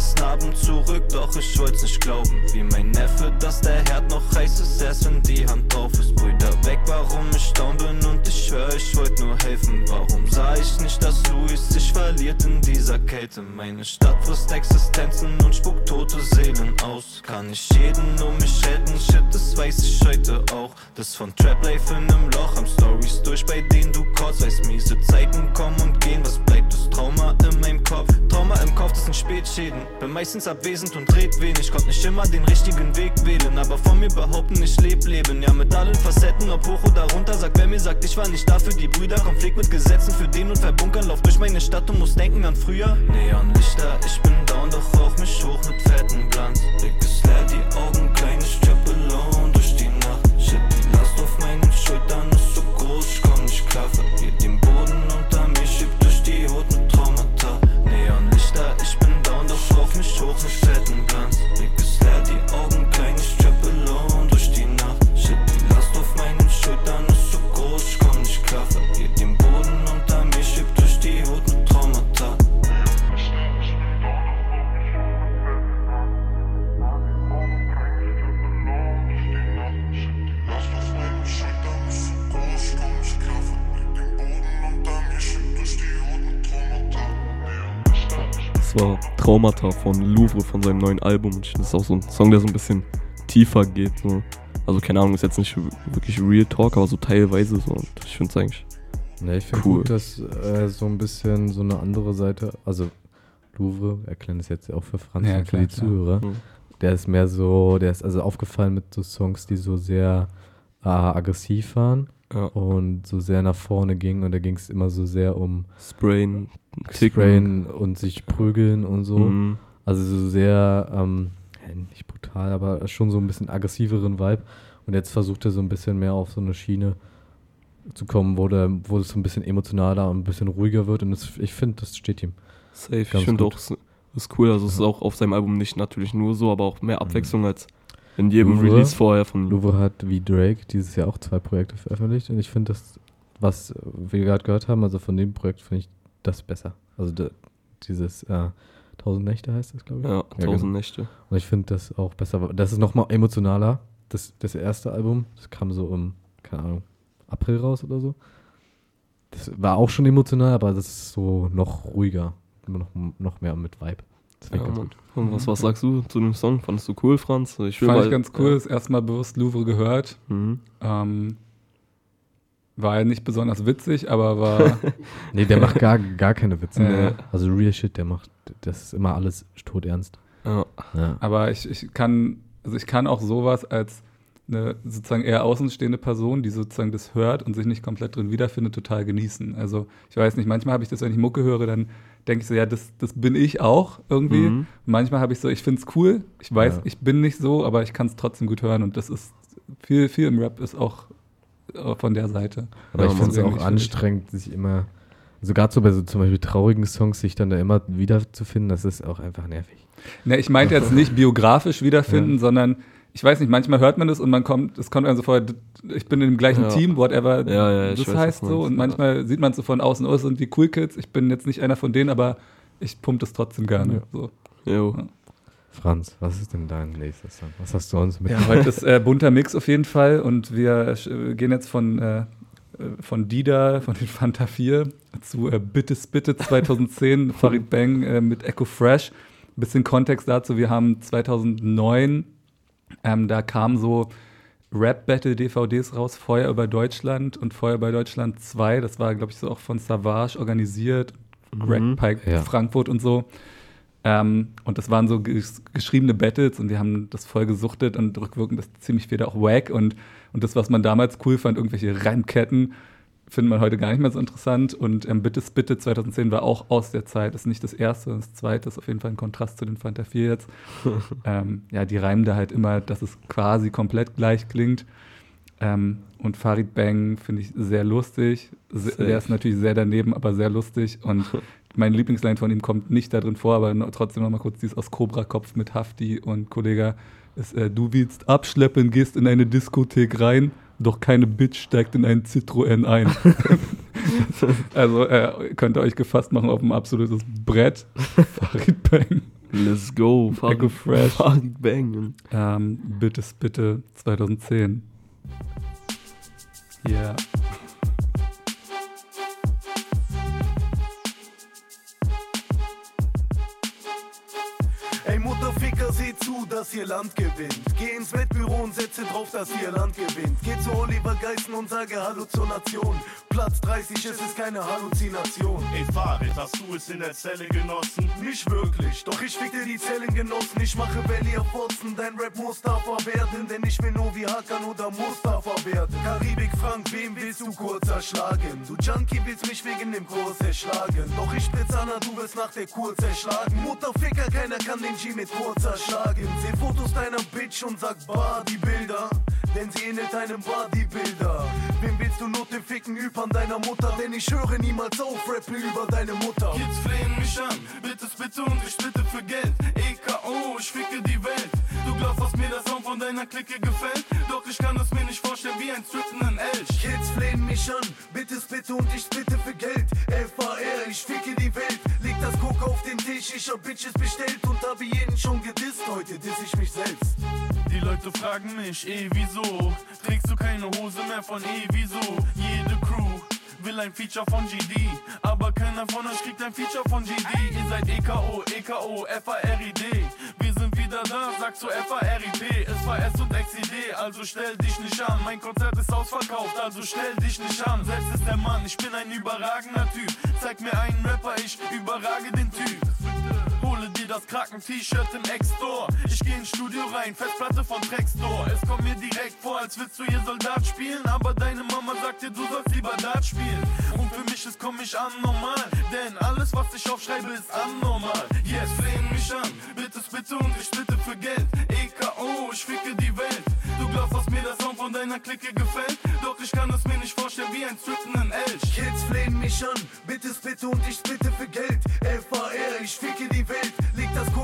[SPEAKER 13] Lässt Narben zurück, doch ich wollt's nicht glauben. Wie mein Neffe, dass der Herd noch heiß ist, erst wenn die Hand drauf ist. Brüder weg, warum ich down bin und ich schwör, ich wollt nur helfen. Warum sah ich nicht, dass Luis sich verliert in dieser Kälte? Meine Stadt frisst Existenzen und spuckt tote Seelen aus. Kann ich jeden um mich retten? Shit, das weiß ich heute auch. Das von Trap Life in nem Loch, am Stories durch, bei denen du kurz weißt, miese Zeiten kommen und gehen. Was bleibt, das Trauma in meinem Kopf? Trauma im Kopf, das sind Spätschäden. Bin meistens abwesend und red wenig, konnt nicht immer den richtigen Weg wählen. Aber von mir behaupten, ich leb Leben. Ja, mit allen Facetten, ob hoch oder runter. Sagt, wer mir sagt, ich war nicht da für die Brüder. Konflikt mit Gesetzen für den und verbunkern. Lauf durch meine Stadt und muss denken an früher. Neonlichter, ich bin down, doch rauch mich hoch mit fetten Glanz. Blick ist leer, die Augen klein, ich strippe alone durch die Nacht. Shit, die Last auf meinen Schultern ist so groß, ich komm nicht klar. Verliert den Boden unter mir, schieb durch die Haut mit rauch mich hoch mit fetten Glanz. Blick ist leer, die
[SPEAKER 6] Das war Traumata von Louvre von seinem neuen Album. Und ich finde, das ist auch so ein Song, der so ein bisschen tiefer geht. So. Also keine Ahnung, ist jetzt nicht wirklich Real Talk, aber so teilweise so. Und ich finde es eigentlich
[SPEAKER 7] Ne, ich finde
[SPEAKER 6] cool.
[SPEAKER 7] gut, dass äh, so ein bisschen so eine andere Seite, also Louvre, erklären das jetzt auch für Franz
[SPEAKER 8] Ja,
[SPEAKER 7] und für
[SPEAKER 8] klar,
[SPEAKER 7] die
[SPEAKER 8] klar.
[SPEAKER 7] Zuhörer,
[SPEAKER 6] Mhm.
[SPEAKER 7] der ist mehr so, der ist also aufgefallen mit so Songs, die so sehr äh, aggressiv waren
[SPEAKER 6] Ja.
[SPEAKER 7] und so sehr nach vorne gingen und da ging es immer so sehr um
[SPEAKER 6] Sprayen, Ticken.
[SPEAKER 7] Sprayen und sich prügeln und so.
[SPEAKER 6] Mhm.
[SPEAKER 7] Also so sehr, ähm, ja, nicht brutal, aber schon so ein bisschen aggressiveren Vibe. Und jetzt versucht er so ein bisschen mehr auf so eine Schiene zu kommen, wo, der, wo es so ein bisschen emotionaler und ein bisschen ruhiger wird. Und das, ich finde, das steht ihm.
[SPEAKER 6] Safe. Ich
[SPEAKER 7] Ganz
[SPEAKER 6] finde
[SPEAKER 7] gut.
[SPEAKER 6] auch, es ist cool. Also es ist auch auf seinem Album nicht natürlich nur so, aber auch mehr Abwechslung als in jedem
[SPEAKER 7] Louvre-
[SPEAKER 6] Release vorher von
[SPEAKER 7] Louvre hat wie Drake dieses Jahr auch zwei Projekte veröffentlicht. Und ich finde das, was wir gerade gehört haben, also von dem Projekt finde ich das besser. Also da, dieses äh, 1000 Nächte heißt das, glaube ich.
[SPEAKER 6] Ja, 1000 Nächte.
[SPEAKER 7] Und ich finde das auch besser. Das ist nochmal emotionaler. Das, das erste Album, das kam so im, keine Ahnung, April raus oder so. Das war auch schon emotional, aber das ist so noch ruhiger. Noch, noch mehr mit Vibe. Das
[SPEAKER 6] Ja,
[SPEAKER 7] ganz gut.
[SPEAKER 6] Und was, was sagst du zu dem Song? Fandest du cool, Franz? Ich
[SPEAKER 8] Fand ich ganz cool, das erste Mal bewusst Louvre gehört.
[SPEAKER 6] Mhm.
[SPEAKER 8] Ähm, war ja nicht besonders witzig, aber war.
[SPEAKER 7] Nee, der macht gar, gar keine Witze.
[SPEAKER 8] Nee.
[SPEAKER 7] Also Real Shit, der macht, das ist immer alles todernst.
[SPEAKER 6] Ja.
[SPEAKER 7] Ja.
[SPEAKER 8] Aber ich, ich kann, also ich kann auch sowas als eine sozusagen eher außenstehende Person, die sozusagen das hört und sich nicht komplett drin wiederfindet, total genießen. Also ich weiß nicht, manchmal habe ich das, wenn ich Mucke höre, dann denke ich so, ja, das, das bin ich auch irgendwie.
[SPEAKER 6] Mhm.
[SPEAKER 8] Manchmal habe ich so, ich finde es cool, ich weiß,
[SPEAKER 7] Ja.
[SPEAKER 8] ich bin nicht so, aber ich kann es trotzdem gut hören und das ist viel, viel im Rap ist auch von der Seite.
[SPEAKER 7] Aber
[SPEAKER 6] Ja,
[SPEAKER 7] ich finde es auch anstrengend, sich immer, sogar so bei so zum Beispiel traurigen Songs, sich dann da immer wiederzufinden, das ist auch einfach nervig.
[SPEAKER 8] Ne, ich meinte jetzt nicht biografisch wiederfinden,
[SPEAKER 7] Ja.
[SPEAKER 8] sondern ich weiß nicht, manchmal hört man das und man kommt, es kommt einem so vor, ich bin im gleichen
[SPEAKER 6] Ja.
[SPEAKER 8] Team, whatever das
[SPEAKER 6] weiß,
[SPEAKER 8] heißt so. Und manchmal sieht man es so von außen aus und die Cool Kids. Ich bin jetzt nicht einer von denen, aber ich pump das trotzdem gerne.
[SPEAKER 7] Ja.
[SPEAKER 8] So.
[SPEAKER 6] Jo.
[SPEAKER 7] Franz, was ist denn dein nächster Song? Was hast du uns mit?
[SPEAKER 8] Ja, heute ist äh, bunter Mix auf jeden Fall und wir äh, gehen jetzt von, äh, äh, von Dida, von den Fanta 4 zu äh, Bitte Spitte 2010, Farid Bang äh, mit Echo Fresh. Ein bisschen Kontext dazu, wir haben 2009, ähm, da kamen so Rap-Battle-DVDs raus, Feuer über Deutschland und Feuer bei Deutschland 2, das war, glaube ich, so auch von Savage organisiert, Greg
[SPEAKER 6] Mhm.
[SPEAKER 8] Pike
[SPEAKER 7] Ja.
[SPEAKER 8] Frankfurt und so. Ähm, und das waren so ges geschriebene Battles und wir haben das voll gesuchtet und rückwirkend ist ziemlich viel auch wack und, und das, was man damals cool fand, irgendwelche Reimketten, findet man heute gar nicht mehr so interessant. Und ähm, Bitte Bitte 2010 war auch aus der Zeit, ist nicht das erste, sondern das zweite, ist auf jeden Fall ein Kontrast zu den Fanta 4 jetzt. ähm, ja, die reimen da halt immer, dass es quasi komplett gleich klingt. Ähm, und Farid Bang finde ich sehr lustig. Se-
[SPEAKER 6] Safe.
[SPEAKER 8] Der ist natürlich sehr daneben, aber sehr lustig. Und mein Lieblingsline von ihm kommt nicht da drin vor, aber trotzdem noch mal kurz dieses aus Cobra-Kopf mit Hafti und Kollege ist, äh, du willst abschleppen, gehst in eine Diskothek rein, doch keine Bitch steigt in einen Citroën ein. also äh, könnt ihr euch gefasst machen auf ein absolutes Brett. Farid Bang.
[SPEAKER 6] Let's go.
[SPEAKER 8] Fresh.
[SPEAKER 6] Farid Bang.
[SPEAKER 8] Ähm, bitte, bitte 2010. Ja.
[SPEAKER 14] Zu, dass ihr Land gewinnt. Geh ins Wettbüro und setze drauf, dass ihr Land gewinnt. Geh zu Oliver Geißen und sage Halluzination. Platz 30, es ist keine Halluzination.
[SPEAKER 15] Ey Farid, hast du es in der Zelle genossen?
[SPEAKER 14] Nicht wirklich, doch ich fick dir die Zellen genossen. Ich mache Belly auf Fotzen, dein Rap Mustafa werden. Denn ich will nur wie Hakan oder Mustafa werden. Karibik Frank, wem willst du kurz erschlagen? Du Junkie willst mich wegen dem Kurs erschlagen. Doch ich spritz Anna, du wirst nach der Kur zerschlagen. Mutterficker, keiner kann den G mit kurz erschlagen. Seh Fotos deiner Bitch und sag Bodybuilder. Denn sie ähnelt einem Bodybuilder. Wem willst du Note ficken über deiner Mutter? Denn ich höre niemals auf, rappe über deine Mutter.
[SPEAKER 15] Kids flehen mich an, bitte bitte und ich bitte für Geld. EKO, ich ficke die Welt. Du glaubst, dass mir der Sound von deiner Clique gefällt? Doch ich kann es mir nicht vorstellen wie ein strippenden Elch.
[SPEAKER 14] Kids flehen mich an, bitte bitte und ich bitte für Geld. FAR, ich ficke die Welt. Das Coke auf den Tisch, ich hab Bitches bestellt und habe jeden schon gedisst. Heute diss ich mich selbst.
[SPEAKER 15] Die Leute fragen mich, eh wieso? Trägst du keine Hose mehr von eh wieso? Jede Crew will ein Feature von GD, aber keiner von euch kriegt ein Feature von GD. Ihr seid EKO, EKO, FARID. Wir sind wieder da, sagst du FARIP. Es war S und XID, also stell dich nicht an. Mein Konzert ist ausverkauft, also stell dich nicht an. Selbst ist der Mann, ich bin ein überragender Typ. Zeig mir einen Rapper, ich überrage den Typ. Dir das Kraken-T-Shirt im Ex-Store. Ich geh ins Studio rein, Festplatte von Trackstore. Es kommt mir direkt vor, als willst du hier Soldat spielen. Aber deine Mama sagt dir, du sollst lieber Dart spielen. Und für mich ist komm ich an normal. Denn alles, was ich aufschreibe, ist anormal. Yes, flehen mich an, bitte bitte und ich bitte für Geld. EKO, ich ficke die Welt. Du glaubst, dass mir der Sound von deiner Clique gefällt? Doch ich kann es mir nicht vorstellen wie ein strippenden Elch.
[SPEAKER 14] Kids flehen mich an, bitte bitte und ich bitte für Geld. FAR, ich ficke die Welt.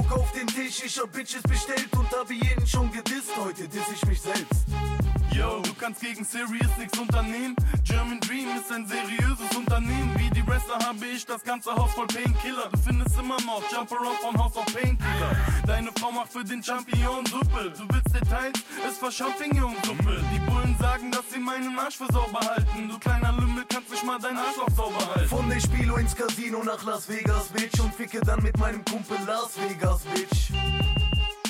[SPEAKER 14] Coke auf den Tisch, ich hab Bitches bestellt und habe jeden schon gedisst. Heute diss ich mich selbst.
[SPEAKER 15] Yo, du kannst gegen Serious nichts unternehmen. German Dream ist ein seriöses Unternehmen. Wie die Wrestler habe ich das ganze Haus voll Painkiller. Du findest immer noch Jump Around von Haus auf Painkiller. Deine Frau macht für den Champion Suppe. Du willst Details, es war Champignonsuppe. Die Bullen sagen, dass sie meinen Arsch für sauber halten. Du kleiner Lümmel kannst nicht mal deinen Arsch auf sauber halten.
[SPEAKER 14] Von der Spielo ins Casino nach Las Vegas, Bitch. Und ficke dann mit meinem Kumpel Las Vegas, Bitch.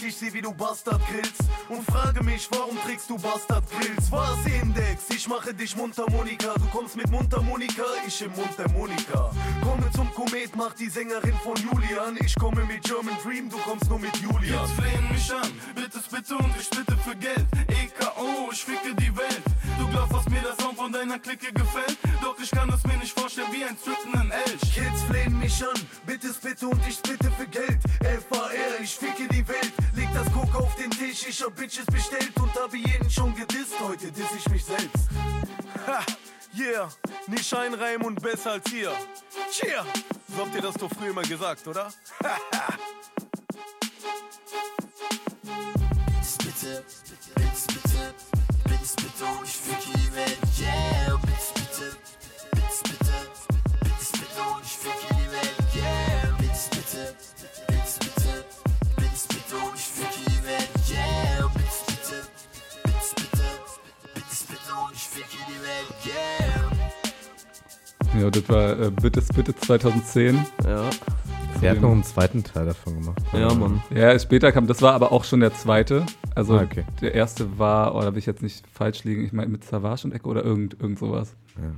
[SPEAKER 14] Ich seh, wie du Bastard grillst und frage mich, warum trägst du Bastard Grills? Was Index? Ich mache dich Mundharmonika. Du kommst mit Mundharmonika, ich im Mund der Monika. Komme zum Komet, mach die Sängerin von Julian. Ich komme mit German Dream, du kommst nur mit Julian.
[SPEAKER 15] Jetzt flehen mich an, bitte bitte und ich bitte für Geld. EKO, ich ficke die Welt. Du glaubst, dass mir der Sound von deiner Clique gefällt? Doch ich kann es mir nicht vorstellen wie ein strippenden Elch.
[SPEAKER 14] Kids flehen mich an, bitte bitte und ich bitte für Geld. FAR, ich ficke die Welt. Leg das Coke auf den Tisch, ich hab Bitches bestellt und habe jeden schon gedisst. Heute diss ich mich selbst. Ha, yeah, nicht einreimen und besser als hier. Cheer! So habt ihr das doch früher mal gesagt, oder?
[SPEAKER 9] Spitze,
[SPEAKER 14] bitte, Spitze, bitte, Spitze, ich fick die Welt, yeah.
[SPEAKER 8] Ja, das war äh, Bitte Bitte 2010.
[SPEAKER 6] Ja.
[SPEAKER 7] Sie hat noch einen zweiten Teil davon gemacht.
[SPEAKER 6] Ja, Mann.
[SPEAKER 8] Ja, später kam, das war aber auch schon der zweite. Also
[SPEAKER 7] Ah, okay.
[SPEAKER 8] der erste war, oder will ich jetzt nicht falsch liegen, ich meine mit Savage und Echo oder irgend, irgend sowas.
[SPEAKER 7] Ja.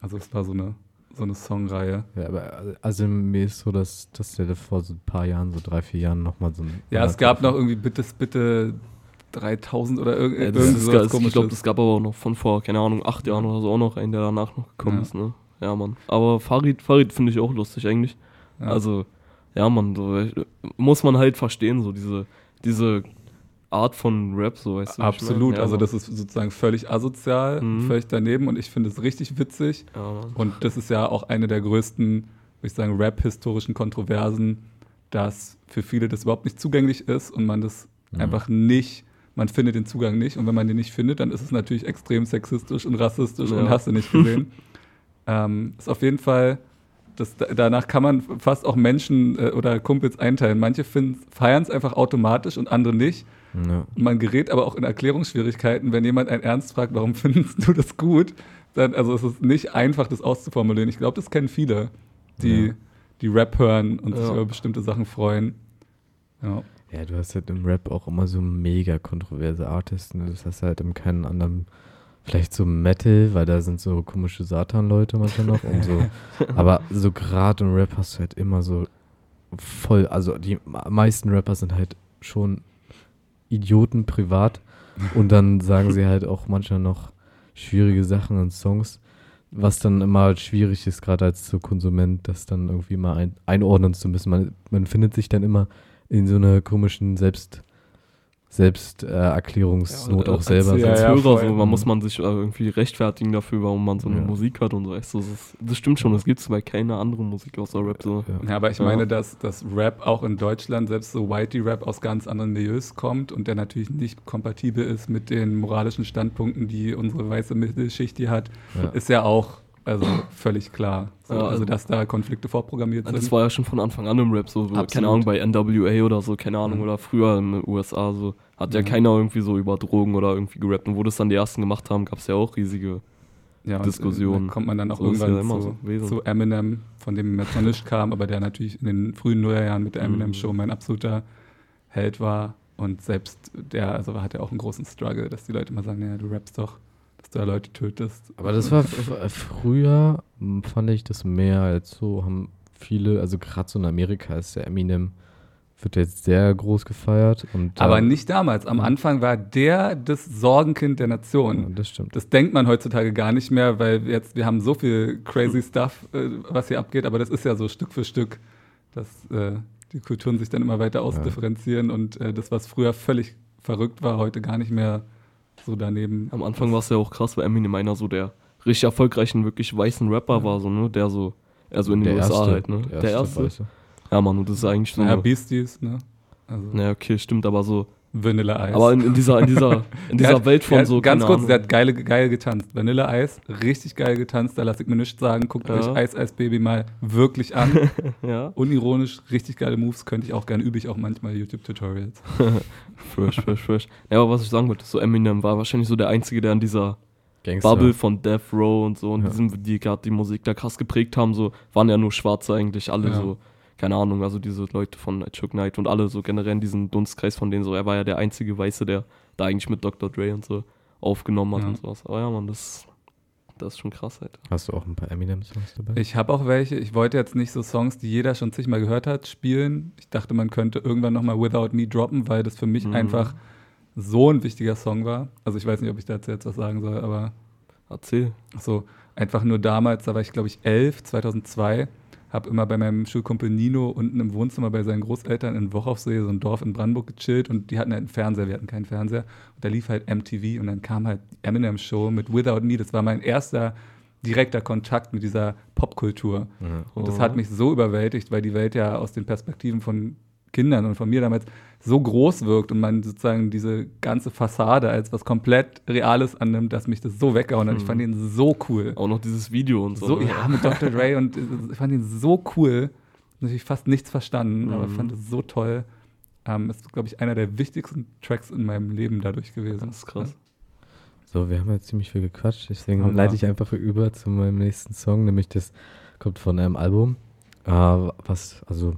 [SPEAKER 8] Also es war so eine, so eine Songreihe.
[SPEAKER 7] Ja, aber also mir ist so, dass, dass der vor so ein paar Jahren, so drei, vier Jahren nochmal so ein.
[SPEAKER 8] Ja, es gab noch irgendwie Bitte Bitte 3000 oder
[SPEAKER 6] Ja, das
[SPEAKER 8] irgend
[SPEAKER 6] ist,
[SPEAKER 8] sowas
[SPEAKER 6] geil. ich glaube, das gab aber auch noch von vor, keine Ahnung, acht Jahren oder so auch noch einen, der danach noch gekommen
[SPEAKER 8] Ja.
[SPEAKER 6] ist, ne? Ja, Mann. Aber Farid, Farid finde ich auch lustig eigentlich.
[SPEAKER 8] Ja.
[SPEAKER 6] Also, ja, Mann, so, muss man halt verstehen, so diese, diese Art von Rap, so, weißt du? wie ich
[SPEAKER 8] Absolut,
[SPEAKER 6] meine? Ja,
[SPEAKER 8] also das ist sozusagen völlig asozial,
[SPEAKER 6] Mhm.
[SPEAKER 8] völlig daneben und ich finde es richtig witzig.
[SPEAKER 6] Ja.
[SPEAKER 8] Und das ist ja auch eine der größten, würde ich sagen, Rap-historischen Kontroversen, dass für viele das überhaupt nicht zugänglich ist und man das
[SPEAKER 7] Mhm.
[SPEAKER 8] einfach nicht, man findet den Zugang nicht und wenn man den nicht findet, dann ist es natürlich extrem sexistisch und rassistisch
[SPEAKER 6] Ja.
[SPEAKER 8] und hast du nicht gesehen. ähm, ist auf jeden Fall, das, danach kann man fast auch Menschen äh, oder Kumpels einteilen. Manche feiern es einfach automatisch und andere nicht.
[SPEAKER 7] Ja.
[SPEAKER 8] Man gerät aber auch in Erklärungsschwierigkeiten, wenn jemand einen ernst fragt, warum findest du das gut? Dann, also es ist nicht einfach, das auszuformulieren. Ich glaube, das kennen viele, die,
[SPEAKER 7] Ja.
[SPEAKER 8] die Rap hören und sich
[SPEAKER 6] Ja.
[SPEAKER 8] über bestimmte Sachen freuen. Ja.
[SPEAKER 7] Ja, du hast halt im Rap auch immer so mega kontroverse Artists. Ne? Das hast du halt in keinem anderen. Vielleicht so Metal, weil da sind so komische Satan-Leute manchmal noch. Und so. Aber so gerade im Rap hast du halt immer so voll. Also die meisten Rapper sind halt schon Idioten privat. Und dann sagen sie halt auch manchmal noch schwierige Sachen in Songs. Was dann immer halt schwierig ist, gerade als so Konsument, das dann irgendwie mal ein, einordnen zu müssen. Man, man findet sich dann immer in so einer komischen Selbst, Selbsterklärungsnot auch selber.
[SPEAKER 6] Als,
[SPEAKER 8] Ja,
[SPEAKER 6] als
[SPEAKER 8] ja,
[SPEAKER 6] Hörer, so, man muss man sich äh, irgendwie rechtfertigen dafür, warum man so eine
[SPEAKER 7] Ja.
[SPEAKER 6] Musik hört und so. Das, ist, das stimmt schon, das gibt es bei keiner anderen Musik außer Rap. So.
[SPEAKER 7] Ja.
[SPEAKER 8] Ja, aber ich
[SPEAKER 6] Ja.
[SPEAKER 8] meine, dass, dass Rap auch in Deutschland, selbst so Whitey-Rap aus ganz anderen Milieus kommt und der natürlich nicht kompatibel ist mit den moralischen Standpunkten, die unsere weiße Mittelschicht hier hat,
[SPEAKER 7] Ja.
[SPEAKER 8] ist ja auch also völlig klar. So,
[SPEAKER 6] Ja,
[SPEAKER 8] also,
[SPEAKER 6] also-
[SPEAKER 8] dass da Konflikte vorprogrammiert sind.
[SPEAKER 6] Das war ja schon von Anfang an im Rap so, so keine
[SPEAKER 8] Absolut.
[SPEAKER 6] Ahnung, bei NWA oder so, keine Ahnung,
[SPEAKER 8] Mhm.
[SPEAKER 6] oder früher in den USA so, hat ja
[SPEAKER 8] Mhm.
[SPEAKER 6] keiner irgendwie so über Drogen oder irgendwie gerappt. Und wo das dann die ersten gemacht haben, gab es ja auch riesige
[SPEAKER 8] ja, und,
[SPEAKER 6] Diskussionen.
[SPEAKER 8] äh, Da kommt man dann auch
[SPEAKER 6] So ja
[SPEAKER 8] irgendwann
[SPEAKER 6] immer
[SPEAKER 8] zu,
[SPEAKER 6] so
[SPEAKER 8] zu Eminem, von dem nicht kam, aber der natürlich in den frühen Nullerjahren mit der
[SPEAKER 6] Mhm.
[SPEAKER 8] Eminem-Show mein absoluter Held war. Und selbst der, also hat ja auch einen großen Struggle, dass die Leute immer sagen, ja, du rappst doch, dass du da Leute tötest.
[SPEAKER 7] Aber das war f- früher, m, fand ich das mehr als so, haben viele, also gerade so in Amerika ist der Eminem, wird jetzt sehr groß gefeiert. Und
[SPEAKER 8] Aber nicht damals. Am Anfang war der das Sorgenkind der
[SPEAKER 7] Ja,
[SPEAKER 8] Nation.
[SPEAKER 7] das stimmt.
[SPEAKER 8] Das denkt man heutzutage gar nicht mehr, weil jetzt, wir haben so viel crazy Stuff, äh, was hier abgeht, aber das ist ja so Stück für Stück, dass äh, die Kulturen sich dann immer weiter ausdifferenzieren und äh, das, was früher völlig verrückt war, heute gar nicht mehr so daneben.
[SPEAKER 6] Am Anfang war es ja auch krass, weil Eminem einer so der richtig erfolgreichen, wirklich weißen Rapper war, so, ne? Der so, also in den
[SPEAKER 7] der
[SPEAKER 6] USA
[SPEAKER 7] erste,
[SPEAKER 6] halt, ne? Der erste.
[SPEAKER 7] Weiße.
[SPEAKER 6] Ja, Mann, und das ist eigentlich so.
[SPEAKER 8] Naja, Beasties, ne? Also
[SPEAKER 6] naja, okay, stimmt, aber so.
[SPEAKER 8] Vanilla Ice.
[SPEAKER 6] Aber in, in dieser, in dieser, in dieser
[SPEAKER 8] hat-
[SPEAKER 6] Welt von
[SPEAKER 8] hat-
[SPEAKER 6] so.
[SPEAKER 8] Ganz
[SPEAKER 6] keine
[SPEAKER 8] kurz,
[SPEAKER 6] Ahnung.
[SPEAKER 8] der hat geile, geil getanzt. Vanilla Ice, richtig geil getanzt. Da lasse ich mir nichts sagen. Guckt
[SPEAKER 6] Ja.
[SPEAKER 8] euch Ice Ice Baby mal wirklich an.
[SPEAKER 6] ja.
[SPEAKER 8] Unironisch, richtig geile Moves. Könnte ich auch gerne, übe ich auch manchmal YouTube-Tutorials.
[SPEAKER 6] Fresh, fresh, fresh. Ja, aber was ich sagen wollte, so Eminem war wahrscheinlich so der Einzige, der in dieser
[SPEAKER 7] Gangster.
[SPEAKER 6] Bubble von Death Row und so und
[SPEAKER 7] Ja.
[SPEAKER 6] diesem, die gerade die Musik da krass geprägt haben, so waren ja nur Schwarze eigentlich alle
[SPEAKER 8] Ja.
[SPEAKER 6] so, keine Ahnung, also diese Leute von Chuck Knight und alle so generell in diesem Dunstkreis von denen so, er war ja der einzige Weiße, der da eigentlich mit Dr. Dre und so aufgenommen hat
[SPEAKER 8] Ja.
[SPEAKER 6] und sowas. Aber ja, man, das, das ist schon krass halt.
[SPEAKER 7] Hast du auch ein paar Eminem-Songs dabei?
[SPEAKER 8] Ich habe auch welche. Ich wollte jetzt nicht so Songs, die jeder schon zigmal gehört hat, spielen. Ich dachte, man könnte irgendwann nochmal Without Me droppen, weil das für mich
[SPEAKER 6] Mhm.
[SPEAKER 8] einfach so ein wichtiger Song war. Also ich weiß nicht, ob ich dazu jetzt was sagen soll, aber
[SPEAKER 6] Erzähl.
[SPEAKER 8] so einfach nur damals, da war ich glaube ich elf, 2002, habe immer bei meinem Schulkumpel Nino unten im Wohnzimmer bei seinen Großeltern in Wochaufsee, so ein Dorf in Brandenburg, gechillt und die hatten halt einen Fernseher, wir hatten keinen Fernseher. Und da lief halt MTV und dann kam halt Eminem Show mit Without Me, das war mein erster direkter Kontakt mit dieser Popkultur. Und das hat mich so überwältigt, weil die Welt ja aus den Perspektiven von Kindern und von mir damals so groß wirkt und man sozusagen diese ganze Fassade als was komplett Reales annimmt, dass mich das so weggehauen hat. Ich fand ihn so cool.
[SPEAKER 6] Auch noch dieses Video und so.
[SPEAKER 8] So,
[SPEAKER 6] ne?
[SPEAKER 8] ja, mit Dr. Dre und äh, ich fand ihn so cool. natürlich fast nichts verstanden, aber
[SPEAKER 6] Mhm.
[SPEAKER 8] fand es so toll. Ähm, ist, glaube ich, einer der wichtigsten Tracks in meinem Leben dadurch gewesen.
[SPEAKER 6] Das ist krass.
[SPEAKER 7] So, wir haben jetzt ziemlich viel gequatscht, deswegen
[SPEAKER 8] wir.
[SPEAKER 7] leite ich einfach über zu meinem nächsten Song, nämlich das kommt von einem Album, äh, was also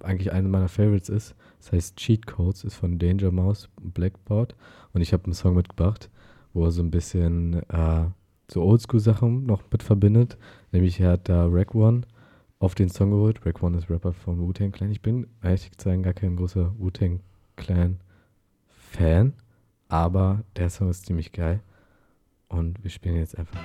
[SPEAKER 7] eigentlich eine meiner Favorites ist. Das heißt Cheat Codes, ist von Danger Mouse Blackboard und ich habe einen Song mitgebracht, wo er so ein bisschen äh, so Oldschool-Sachen noch mit verbindet. Nämlich er hat da Rack One auf den Song geholt. Rack One ist Rapper von Wu-Tang Clan. Ich bin ehrlich gesagt gar kein großer Wu-Tang Clan-Fan, aber der Song ist ziemlich geil. Und wir spielen jetzt einfach.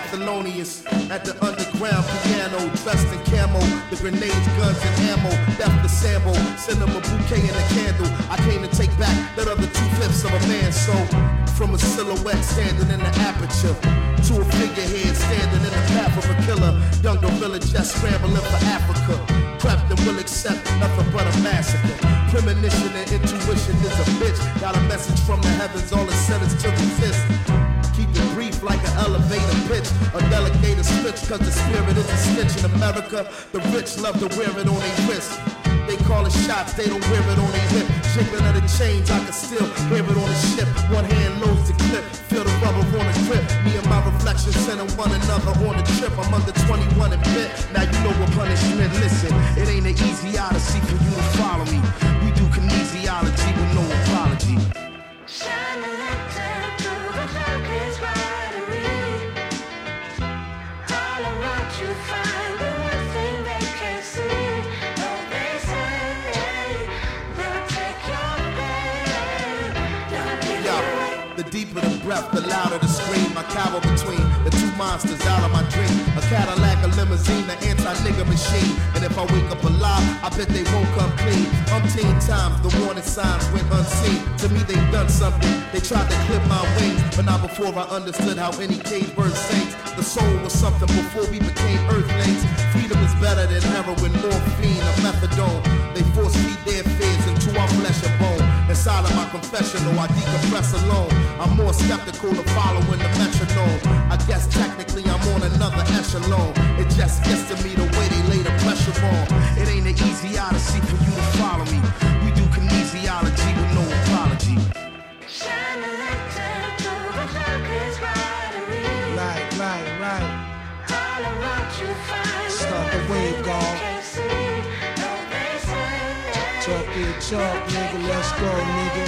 [SPEAKER 16] Like Thelonious at the underground piano, dressed in camo. The grenades, guns, and ammo. Death to Sambo, send them a bouquet and a candle. I came to take back that other two fifths of a man. So, from a silhouette standing in the aperture to a figurehead standing in the path of a killer. Young gorilla just scrambling for Africa. Prepped and will accept nothing but a massacre. Premonition and intuition is a bitch. Got a message from the heavens, all it said is to resist. Elevator pitch. A delegator switch, cause the spirit is a stitch in America. The rich love to wear it on their wrist. They call it shots, they don't wear it on their hip. Jiggling of the chains, I can still hear it on the ship. One hand loads the clip, feel the rubber on the grip. Me and my reflection sending one another on the trip. I'm under 21 and bit. Now you know what punishment. Listen, it ain't an easy odyssey for you to follow me. We do breath, the louder the scream. I cower between the two monsters out of my dream. A Cadillac, a limousine, the anti-nigga machine. And if I wake up alive, I bet they won't come clean. Umpteen times, the warning signs went unseen. To me, they done something. They tried to clip my wings, but not before I understood how any cage bird sings. The soul was something before we became earthlings. Freedom is better than heroin, morphine, or methadone. They force feed their fears into our flesh and bone. Inside of my confessional, I decompress alone. I'm more skeptical of following the metronome. I guess technically I'm on another echelon. It just gets to me the way they lay the pressure on. It ain't an easy odyssey for you to follow me. We do kinesiology with no apology.
[SPEAKER 17] Right, right, right. Start the wave, God. Talk nigga. Let's go, nigga.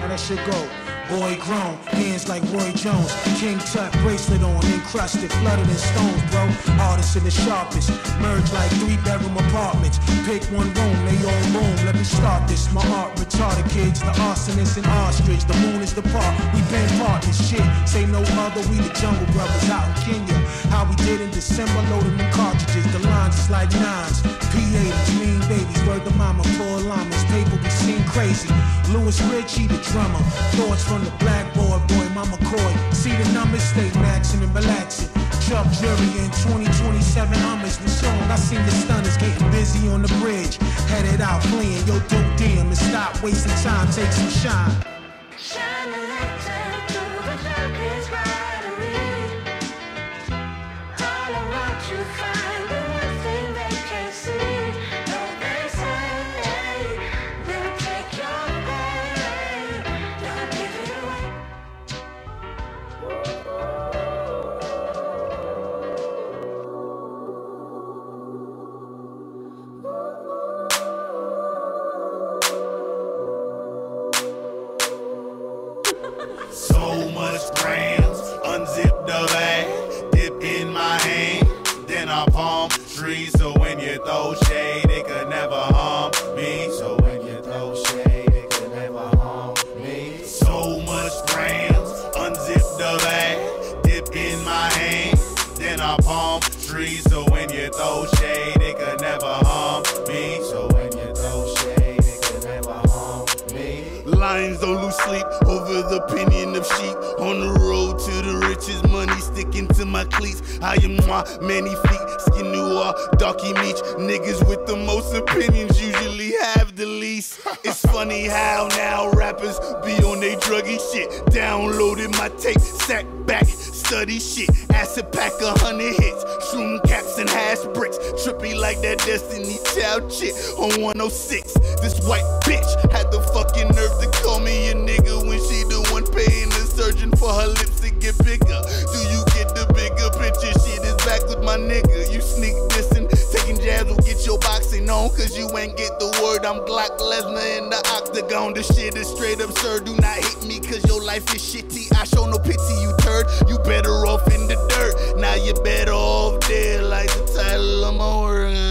[SPEAKER 17] How that shit go? Boy grown, hands like Roy Jones. King Tut bracelet on, encrusted, flooded in stones, bro. Hardest in the sharpest. Merge like three bedroom apartments. Pick one room, they all room. Let me start this. My art retarded kids, the arsonist and ostrich. The moon is the park. We been partners, shit. Say no other, we the jungle brothers out in Kenya. How we did in December, loading the cartridges. The lines is like nines. P80s, mean babies, word the mama, four llamas. Paper seen crazy. Louis Ritchie, the drummer. Thoughts from the blackboard, boy, mama Coy. See the numbers, stay maxing and relaxing. Chuck Jury in 2027 Hummers with song. I seen the stunners getting busy on the bridge. Headed out fleeing, yo, dope damn, and stop wasting time, take some shine.
[SPEAKER 18] So
[SPEAKER 19] opinion of sheep. On the road to the riches, money sticking to my cleats. I am my many feet, skin noir, darky meat. Niggas with the most opinions usually have the least. It's funny how now rappers be on they druggy shit. Downloaded my tape, sat back, study shit. Acid pack a hundred hits, shroom caps and hash bricks. Trippy like that Destiny Child shit on 106. This white bitch had the fucking nerve to call me a nigga when she surgeon for her lips to get bigger. Do you get the bigger picture? Shit is back with my nigga. You sneak dissing, taking jabs will get your boxing on, cause you ain't get the word. I'm Glock Lesnar in the octagon. This shit is straight absurd. Do not hit me, cause your life is shitty. I show no pity, you turd. You better off in the dirt. Now you better off dead, like the title of my work.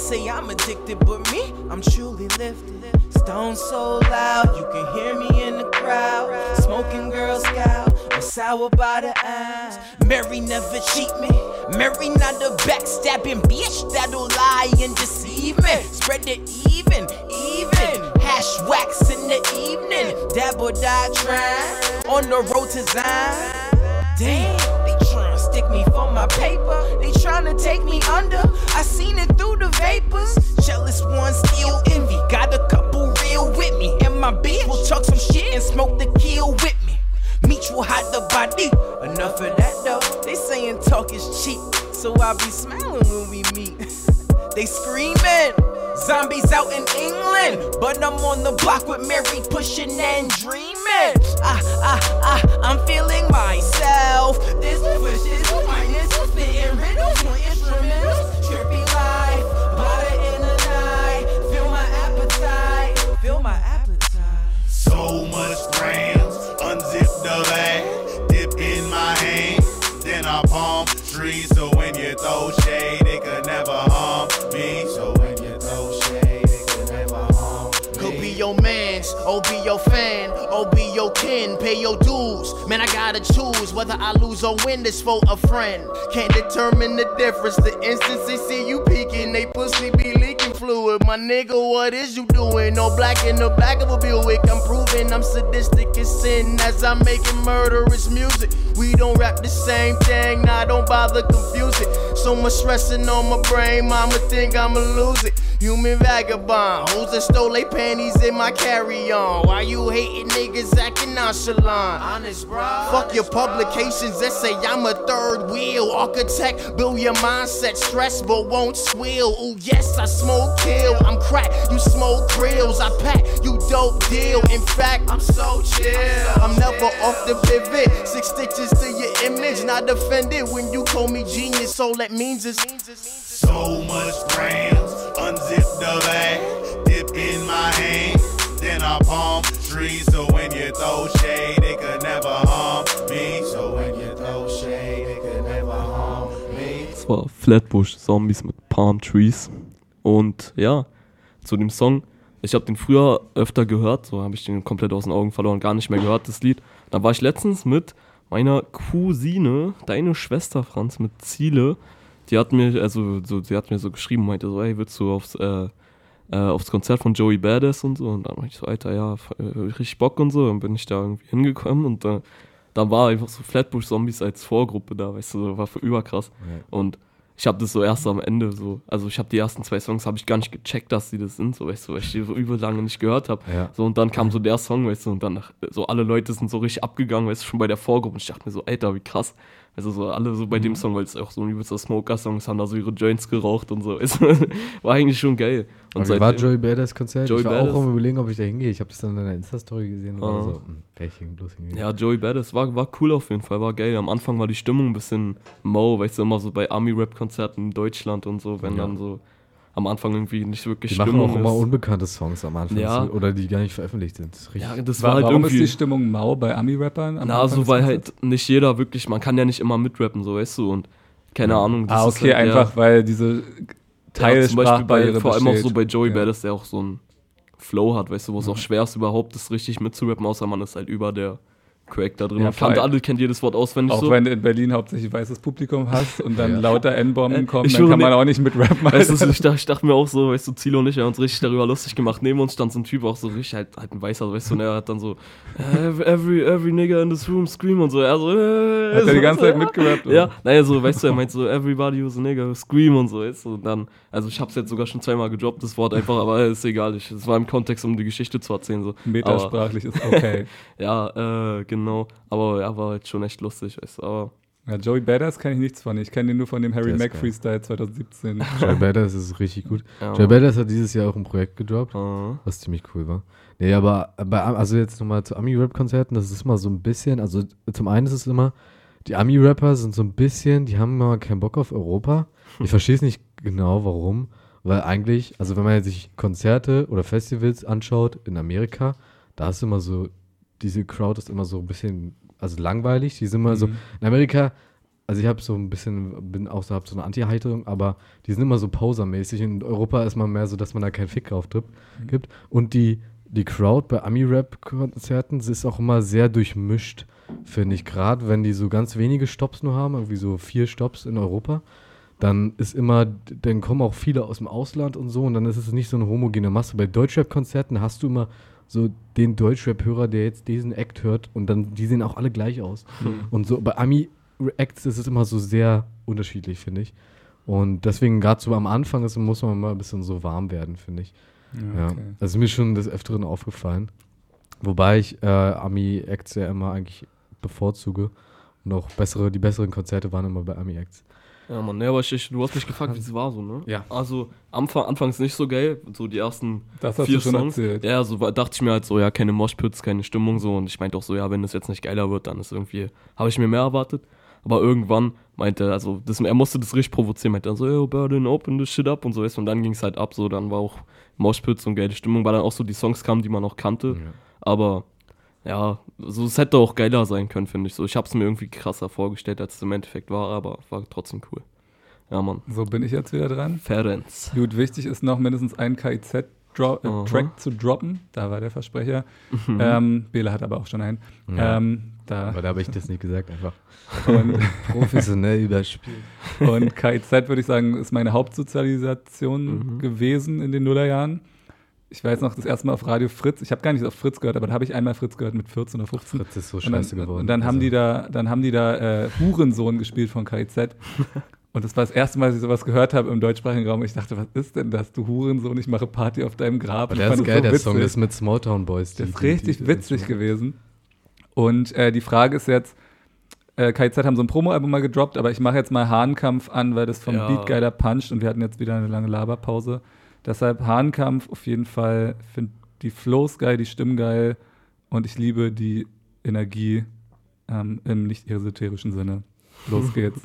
[SPEAKER 20] Say I'm addicted, but me, I'm truly lifted. Stone so loud, you can hear me in the crowd. Smoking Girl Scout, I'm sour by the ass. Mary never cheat me. Mary not a backstabbing bitch that'll lie and deceive me. Spread it even, even. Hash wax in the evening. Dab or die trying on the road to Zion. Damn, they tryna stick me for my paper. They tryna take me under. I seen it through the vapors. Jealous ones still envy. Got a couple real with me. And my bitch will chuck some shit and smoke the kill with me. Meet will hide the body. Enough of that though. They saying talk is cheap. So I'll be smiling when we meet. they screaming. Zombies out in England, but I'm on the block with Mary pushing and dreaming. Ah, ah, ah, I'm feeling myself. This push is
[SPEAKER 21] pay your dues. Man, I gotta choose whether I lose or win this for a friend. Can't determine the difference. The instant they see you peeking, they pussy be leaking fluid. My nigga, what is you doing? No black in the back of a Buick. I'm proving I'm sadistic as sin as I'm making murderous music. We don't rap the same thing, nah, don't bother confuse it. So much stressing on my brain, mama think I'ma lose it. Human vagabond, hoes that stole they panties in my carry on. Why you hating niggas acting nonchalant? Honest, bro. Fuck your publications that say I'm a third wheel architect. Build your mindset, stress but won't swill. Ooh, yes, I smoke kill. I'm crack, you smoke grills. I pack, you dope deal. In fact, I'm so chill. I'm never off the pivot. Six stitches to your image, not offended when you call me genius. All that means is.
[SPEAKER 19] So much grams, unzip the bag, dip in my hand, then I palm trees. So when you throw shade, it could never harm me. So when you throw shade, it could never harm me.
[SPEAKER 6] Das war Flatbush Zombies mit Palm Trees. Und ja, zu dem Song, ich habe den früher öfter gehört, so habe ich den komplett aus den Augen verloren, gar nicht mehr gehört, das Lied. Da war ich letztens mit meiner Cousine, deine Schwester Franz, mit Ziele. Die hat mir, also so, sie hat mir so geschrieben, meinte so, hey, willst du aufs, äh, äh, aufs Konzert von Joey Badass und so? Und dann meinte ich so, Alter, ja, äh, richtig Bock und so. Dann bin ich da irgendwie hingekommen und äh, da war einfach so Flatbush Zombies als Vorgruppe da, weißt du, war für überkrass.
[SPEAKER 7] Ja.
[SPEAKER 6] Und ich habe das so erst am Ende so, also ich habe die ersten zwei Songs habe ich gar nicht gecheckt, dass sie das sind, so weißt du, weil ich die so übel lange nicht gehört habe.
[SPEAKER 7] Ja.
[SPEAKER 6] So und dann kam so der Song, weißt du, und dann so alle Leute sind so richtig abgegangen, weißt du, schon bei der Vorgruppe und ich dachte mir so, Alter, wie krass. Also so alle so bei dem Song, weil es auch so ein übelster Smoker-Song ist, haben da so ihre Joints geraucht und so. du. war eigentlich schon geil. Und
[SPEAKER 7] wie war Joey Badass Konzert?
[SPEAKER 6] Joey
[SPEAKER 7] ich war
[SPEAKER 6] Badass.
[SPEAKER 7] auch am überlegen, ob ich da hingehe. Ich habe das dann in deiner Insta-Story gesehen oder
[SPEAKER 6] Ah.
[SPEAKER 7] so. Hm, ich hin- bloß hingegangen.
[SPEAKER 6] Ja, Joey Badass war, war cool auf jeden Fall, war geil. Am Anfang war die Stimmung ein bisschen mau, weißt du, immer so bei Army-Rap-Konzerten in Deutschland und so, wenn
[SPEAKER 7] Ja.
[SPEAKER 6] dann so am Anfang irgendwie nicht wirklich
[SPEAKER 7] Die machen
[SPEAKER 6] Stimmung
[SPEAKER 7] auch immer
[SPEAKER 6] ist.
[SPEAKER 7] unbekannte Songs am Anfang.
[SPEAKER 6] Ja.
[SPEAKER 7] Oder die gar nicht veröffentlicht sind. Das.
[SPEAKER 6] Ja, das
[SPEAKER 8] Wa-
[SPEAKER 6] war halt
[SPEAKER 8] Warum
[SPEAKER 6] irgendwie.
[SPEAKER 8] ist die Stimmung mau bei Ami-Rappern? am
[SPEAKER 6] Na,
[SPEAKER 8] Anfang
[SPEAKER 6] so weil halt nicht jeder wirklich, man kann ja nicht immer mitrappen, so weißt du, und keine Ahnung.
[SPEAKER 8] Ah,
[SPEAKER 6] ist
[SPEAKER 8] okay,
[SPEAKER 6] halt der-
[SPEAKER 8] einfach weil diese
[SPEAKER 6] Ja, zum Beispiel bei, vor allem auch so bei Joey
[SPEAKER 8] Ja.
[SPEAKER 6] Badass, der auch so ein Flow hat, weißt du, wo es
[SPEAKER 8] Ja.
[SPEAKER 6] auch schwer ist, überhaupt das richtig mitzurappen, außer man ist halt über der Crack da drin.
[SPEAKER 8] Ja, allem-
[SPEAKER 6] alle, kennt jedes Wort auswendig
[SPEAKER 8] Auch
[SPEAKER 6] so.
[SPEAKER 8] wenn du in Berlin hauptsächlich weißes Publikum hast und dann
[SPEAKER 6] Ja.
[SPEAKER 8] lauter N-Bomben
[SPEAKER 6] Äh,
[SPEAKER 8] kommen,
[SPEAKER 6] ich
[SPEAKER 8] dann kann man auch nicht mit rappen.
[SPEAKER 6] Weißt du, ich, dachte, ich dachte mir auch so, weißt du, Zilo und ich haben uns richtig darüber lustig gemacht. Neben uns stand so ein Typ, auch so richtig, halt, halt ein Weißer, weißt du, und er hat dann so, every, every, nigga in this room scream und so. Er so, äh,
[SPEAKER 8] Hat er die ganze Zeit mitgerappt?
[SPEAKER 6] Ja, naja, so, weißt du, er meint so, everybody who's a nigga scream und so, weißt du, und dann, also ich hab's jetzt sogar schon zweimal gedroppt, das Wort einfach, aber ist egal, es war im Kontext, um die Geschichte zu erzählen, so.
[SPEAKER 8] Metasprachlich
[SPEAKER 6] Aber-
[SPEAKER 8] ist okay.
[SPEAKER 6] ja, äh, genau, aber er war halt schon echt lustig, weißt aber.
[SPEAKER 8] Ja, Joey Badass kenne ich nichts von. Ich kenne den nur von dem Harry Mack. Freestyle 2017.
[SPEAKER 7] Joey Badass ist richtig gut.
[SPEAKER 6] Ja,
[SPEAKER 7] Joey. Badass hat dieses Jahr auch ein Projekt gedroppt, was ziemlich cool war. Nee, aber bei, also jetzt nochmal zu Ami-Rap-Konzerten, das ist immer so ein bisschen, also zum einen ist es immer, die Ami-Rapper sind so ein bisschen, die haben immer keinen Bock auf Europa. Ich verstehe es nicht genau, warum, weil eigentlich, also wenn man sich Konzerte oder Festivals anschaut in Amerika, da ist immer so, diese Crowd ist immer so ein bisschen, also langweilig, die sind immer so,
[SPEAKER 8] Mhm.
[SPEAKER 7] in Amerika, also ich habe so ein bisschen, bin auch so, hab so eine Anti-Haltung, aber die sind immer so posermäßig. In Europa ist man mehr so, dass man da keinen Fick drauf gibt.
[SPEAKER 8] Mhm.
[SPEAKER 7] gibt. Und die, die Crowd bei Ami-Rap-Konzerten sie ist auch immer sehr durchmischt, finde ich. Gerade wenn die so ganz wenige Stops nur haben, irgendwie so vier Stops in Europa, dann ist immer, dann kommen auch viele aus dem Ausland und so und dann ist es nicht so eine homogene Masse. Bei Deutschrap-Konzerten hast du immer so den Deutschrap-Hörer, der jetzt diesen Act hört und dann, die sehen auch alle gleich aus.
[SPEAKER 8] Mhm.
[SPEAKER 7] Und so bei Ami-Acts ist es immer so sehr unterschiedlich, finde ich. Und deswegen gerade so am Anfang ist, muss man mal ein bisschen so warm werden, finde ich.
[SPEAKER 8] Ja,
[SPEAKER 7] Ja,
[SPEAKER 8] okay.
[SPEAKER 7] Das ist mir schon des Öfteren aufgefallen. Wobei ich äh, Ami-Acts ja immer eigentlich bevorzuge. Und auch bessere, die besseren Konzerte waren immer bei Ami-Acts.
[SPEAKER 6] Ja, Mann, ne, aber ich, ich, du hast mich gefragt, wie es war so, ne?
[SPEAKER 7] Ja.
[SPEAKER 6] Also, Anfang, anfangs nicht so geil, so die ersten
[SPEAKER 8] Das hast
[SPEAKER 6] vier
[SPEAKER 8] du schon
[SPEAKER 6] Songs.
[SPEAKER 8] erzählt.
[SPEAKER 6] Ja, so dachte ich mir halt so, ja, keine Moshpits, keine Stimmung so. Und ich meinte auch so, ja, wenn das jetzt nicht geiler wird, dann ist irgendwie, habe ich mir mehr erwartet. Aber irgendwann meinte er, also das, er musste das richtig provozieren, meinte dann so, yo, Burden, open this shit up und so ist. Und dann ging es halt ab, so, dann war auch Moshpits und geile Stimmung, weil dann auch so die Songs kamen, die man auch kannte. Aber ja, so es hätte auch geiler sein können, finde ich so. Ich habe es mir irgendwie krasser vorgestellt, als es im Endeffekt war, aber war trotzdem cool. Ja, Mann.
[SPEAKER 8] So bin ich jetzt wieder dran.
[SPEAKER 6] Ferenc.
[SPEAKER 8] Gut, wichtig ist noch mindestens ein KIZ-Track
[SPEAKER 6] Aha.
[SPEAKER 8] äh, Track zu droppen. Da war der Versprecher.
[SPEAKER 6] Mhm.
[SPEAKER 8] Ähm, Bela hat aber auch schon einen.
[SPEAKER 7] Ja.
[SPEAKER 8] Ähm, da
[SPEAKER 7] Aber da habe ich das nicht gesagt, einfach.
[SPEAKER 8] Und
[SPEAKER 7] Professionell überspielt.
[SPEAKER 8] Und KIZ, würde ich sagen, ist meine Hauptsozialisation
[SPEAKER 7] Mhm.
[SPEAKER 8] gewesen in den Nullerjahren. Ich weiß noch, das erste Mal auf Radio Fritz, ich habe gar nicht auf Fritz gehört, aber da habe ich einmal Fritz gehört mit 14 oder 15.
[SPEAKER 7] Fritz ist so
[SPEAKER 8] Und dann-
[SPEAKER 7] scheiße geworden.
[SPEAKER 8] Und dann haben
[SPEAKER 7] Also-
[SPEAKER 8] die da, dann haben die da äh, Hurensohn gespielt von KIZ. Und das war das erste Mal, dass ich sowas gehört habe im deutschsprachigen Raum. Und ich dachte, was ist denn das, du Hurensohn, ich mache Party auf deinem Grab.
[SPEAKER 7] Der ist geil, der
[SPEAKER 8] witzig.
[SPEAKER 7] Song, das ist mit Smalltown Boys.
[SPEAKER 8] Der
[SPEAKER 7] die-
[SPEAKER 8] ist
[SPEAKER 7] die-
[SPEAKER 8] richtig
[SPEAKER 7] die-
[SPEAKER 8] witzig gewesen. Und äh, die Frage ist jetzt, äh, KIZ haben so ein Promo-Album mal gedroppt, aber ich mache jetzt mal Hahnkampf an, weil das vom
[SPEAKER 6] Ja.
[SPEAKER 8] Beat geiler puncht und wir hatten jetzt wieder eine lange Laberpause. Deshalb Hahnkampf auf jeden Fall. Ich finde die Flows geil, die Stimmen geil und ich liebe die Energie ähm, im nicht esoterischen Sinne. Los geht's.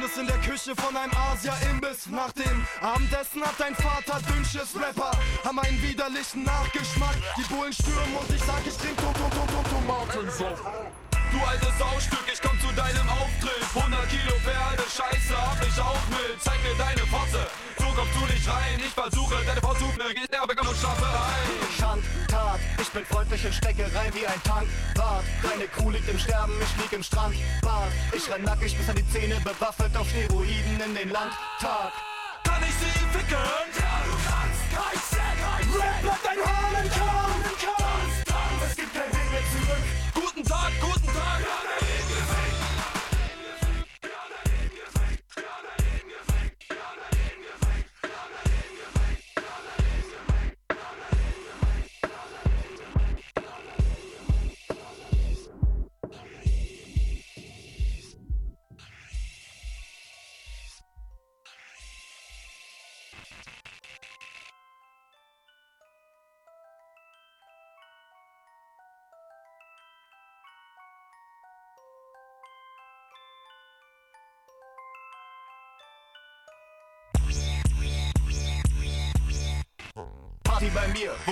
[SPEAKER 14] Verschwindest in der Küche von einem Asia-Imbiss. Nach dem Abendessen hat dein Vater Dünnschiss. Rapper haben einen widerlichen Nachgeschmack. Die Bullen stürmen und ich sag, ich trink Tom Tom Tom Tom Tomatensaft.
[SPEAKER 9] Du altes Saustück, ich komm zu deinem Auftritt. 100 Kilo Pferde, Scheiße, hab ich auch mit. Zeig mir deine Fotze,
[SPEAKER 22] kommst du nicht rein. Ich versuche deine Frau zu geht der Bekommung Strafe rein. Schandtat, ich bin freundlich und stecke rein wie ein Tank. Wart, deine Kuh liegt im Sterben, ich lieg im Strand. Bad, ich renn nackig bis an die Zähne, bewaffnet auf Steroiden in den Landtag. Kann ich sie ficken? Ja, du kannst. Kein Set, kein Rap, bleib dein im Korn. Es gibt kein Weg mehr zurück. Guten Tag, guten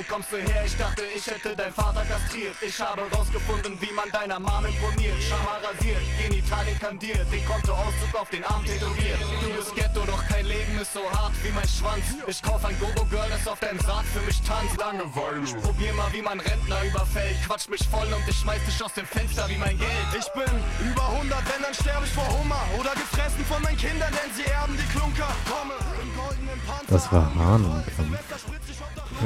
[SPEAKER 22] kommst du her? Ich dachte, ich hätte dein Vater kastriert. Ich habe rausgefunden, wie man deiner Mom imponiert. Schammer rasiert, Genitalien kandiert, den Kontoauszug auf den Arm tätowiert. Du bist Ghetto, doch kein Leben ist so hart wie mein Schwanz. Ich kauf ein Gogo-Girl, das auf deinem Sarg für mich tanzt. Langeweile. Ich probier mal, wie man Rentner überfällt. Quatsch mich voll und ich schmeiß dich aus dem Fenster wie mein Geld.
[SPEAKER 23] Ich bin über 100, wenn dann sterb ich vor Hunger oder gefressen von meinen Kindern, denn sie erben die Klunker. Komme.
[SPEAKER 7] Das war Hahnenkampf.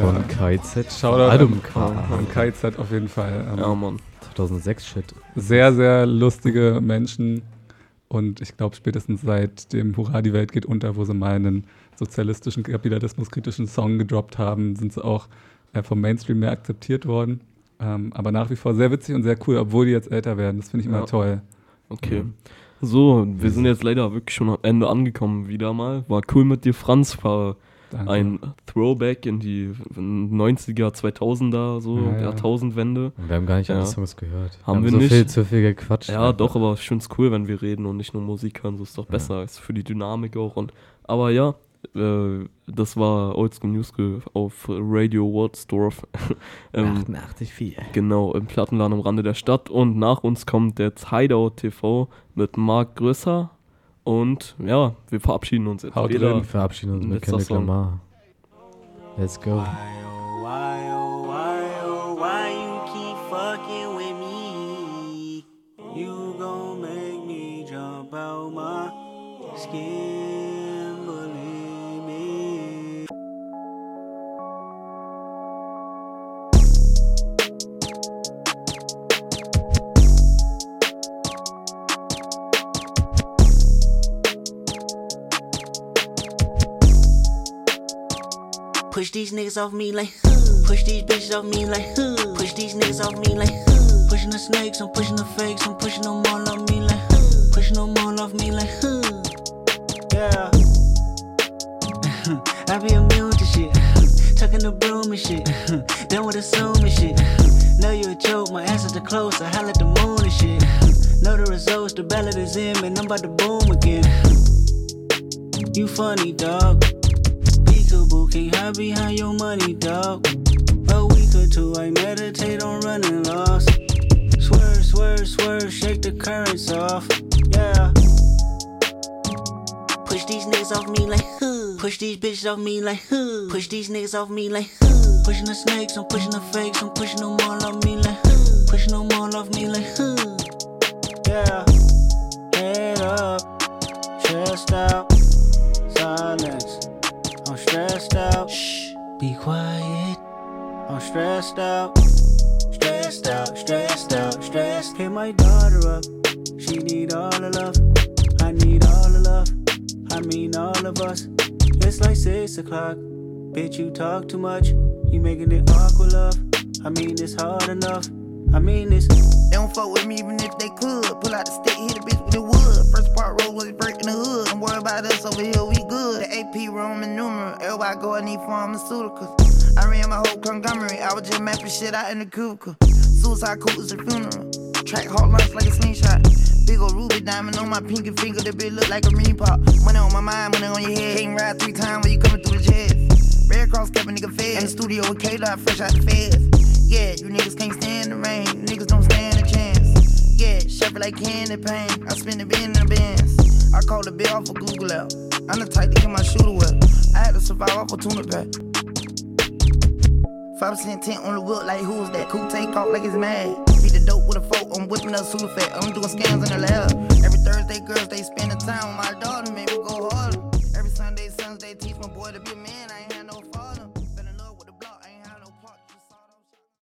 [SPEAKER 7] Von KZ.
[SPEAKER 8] Shoutout
[SPEAKER 7] Album
[SPEAKER 8] an, an KZ auf jeden Fall. Ähm,
[SPEAKER 6] Ja, Mann.
[SPEAKER 7] 2006 Shit.
[SPEAKER 8] Sehr, sehr lustige Menschen. Und ich glaube, spätestens seit dem Hurra, die Welt geht unter, wo sie mal einen sozialistischen, kapitalismuskritischen Song gedroppt haben, sind sie auch äh, vom Mainstream mehr akzeptiert worden. Ähm, aber nach wie vor sehr witzig und sehr cool, obwohl die jetzt älter werden. Das finde ich immer
[SPEAKER 6] Ja.
[SPEAKER 8] toll.
[SPEAKER 6] Okay. So, wir sind jetzt leider wirklich schon am Ende angekommen wieder mal. War cool mit dir, Franz. War
[SPEAKER 8] Danke.
[SPEAKER 6] ein Throwback in die 90er, 2000er, so
[SPEAKER 7] Ja, ja.
[SPEAKER 6] Jahrtausendwende.
[SPEAKER 7] Und wir haben gar nicht alle Songs gehört. Wir
[SPEAKER 6] Haben
[SPEAKER 7] haben
[SPEAKER 6] wir
[SPEAKER 7] so
[SPEAKER 6] nicht.
[SPEAKER 7] viel- zu viel gequatscht
[SPEAKER 6] Ja,
[SPEAKER 7] einfach.
[SPEAKER 6] doch, aber ich finde es cool, wenn wir reden und nicht nur Musik hören. So ist doch besser. Ist für die Dynamik auch. Und, aber ja, äh, das war Oldschool New School auf Radio Wordsdorf. ähm,
[SPEAKER 7] 88,4.
[SPEAKER 6] Genau, im Plattenladen am Rande der Stadt. Und nach uns kommt jetzt Hideout TV mit Marc Grösser. Und ja, wir verabschieden uns jetzt.
[SPEAKER 7] Haut
[SPEAKER 6] wieder.
[SPEAKER 7] rein. Wir verabschieden uns mit Kendrick. Lamar. Let's go.
[SPEAKER 24] Why, oh, why, oh, why you keep fucking with me? You gon' make me jump out my skin, Push these niggas off me like. Push these bitches off me like. Push these niggas off me like. Pushing the snakes, I'm pushing the fakes, I'm pushing them all off me like. Pushing them all off me like. Yeah. I be immune to shit. Tucking the broom and shit. Done with assuming shit. Know you a joke, my answers are close. I holler at the moon and shit. Know the results, the ballot is in, man. I'm about to boom again. You funny, dog. Peekaboo, can't hide behind your money, dog. A week or two, I meditate on running lost. Swerve, swerve, swerve, shake the currents off. Yeah. Push these niggas off me like huh. Push these bitches off me like huh. Push these niggas off me like huh. Pushing the snakes, I'm pushing the fakes, I'm pushing them all off me like huh. Pushing them all off me like huh. Yeah. Head up, chest out, stressed out. Shh, be quiet. I'm stressed out. Stressed out, stressed out, stressed. Hit my daughter up. She need all the love. I need all the love. I mean all of us. It's like six o'clock. Bitch, you talk too much. You making it awkward, love. I mean it's hard enough. I mean this.
[SPEAKER 21] They don't fuck with me even if they could. Pull out the stick, hit a bitch with the wood. First part roll was breaking the hood. Don't worry about us over here, we The AP Roman numeral. Everybody go and need pharmaceuticals. I ran my whole conglomerate. I was just mapping shit out in the cubicle. Suicide cool is a funeral. Track hard lunch like a slingshot. Big ol' ruby diamond on my pinky finger. That bitch look like a ring pop. Money on my mind, money on your head. Can't ride three times when you coming through the chest. Red Cross kept a nigga fed. In the studio with K-Dot, fresh out the feds. Yeah, you niggas can't stand the rain. You niggas don't stand a chance. Yeah, shuffle like candy paint. I spin the bin in the bins. I call the bill off of Google out. I'm the type to get my shooter wet. I had to survive off a tuna pack. 5% tent on the wheel, like who's that? Cool take off like it's mad. Beat the dope with a fork, I'm whipping up Sudafed. I'm doing scams in the lab. Every Thursday, girls, they spend the time with my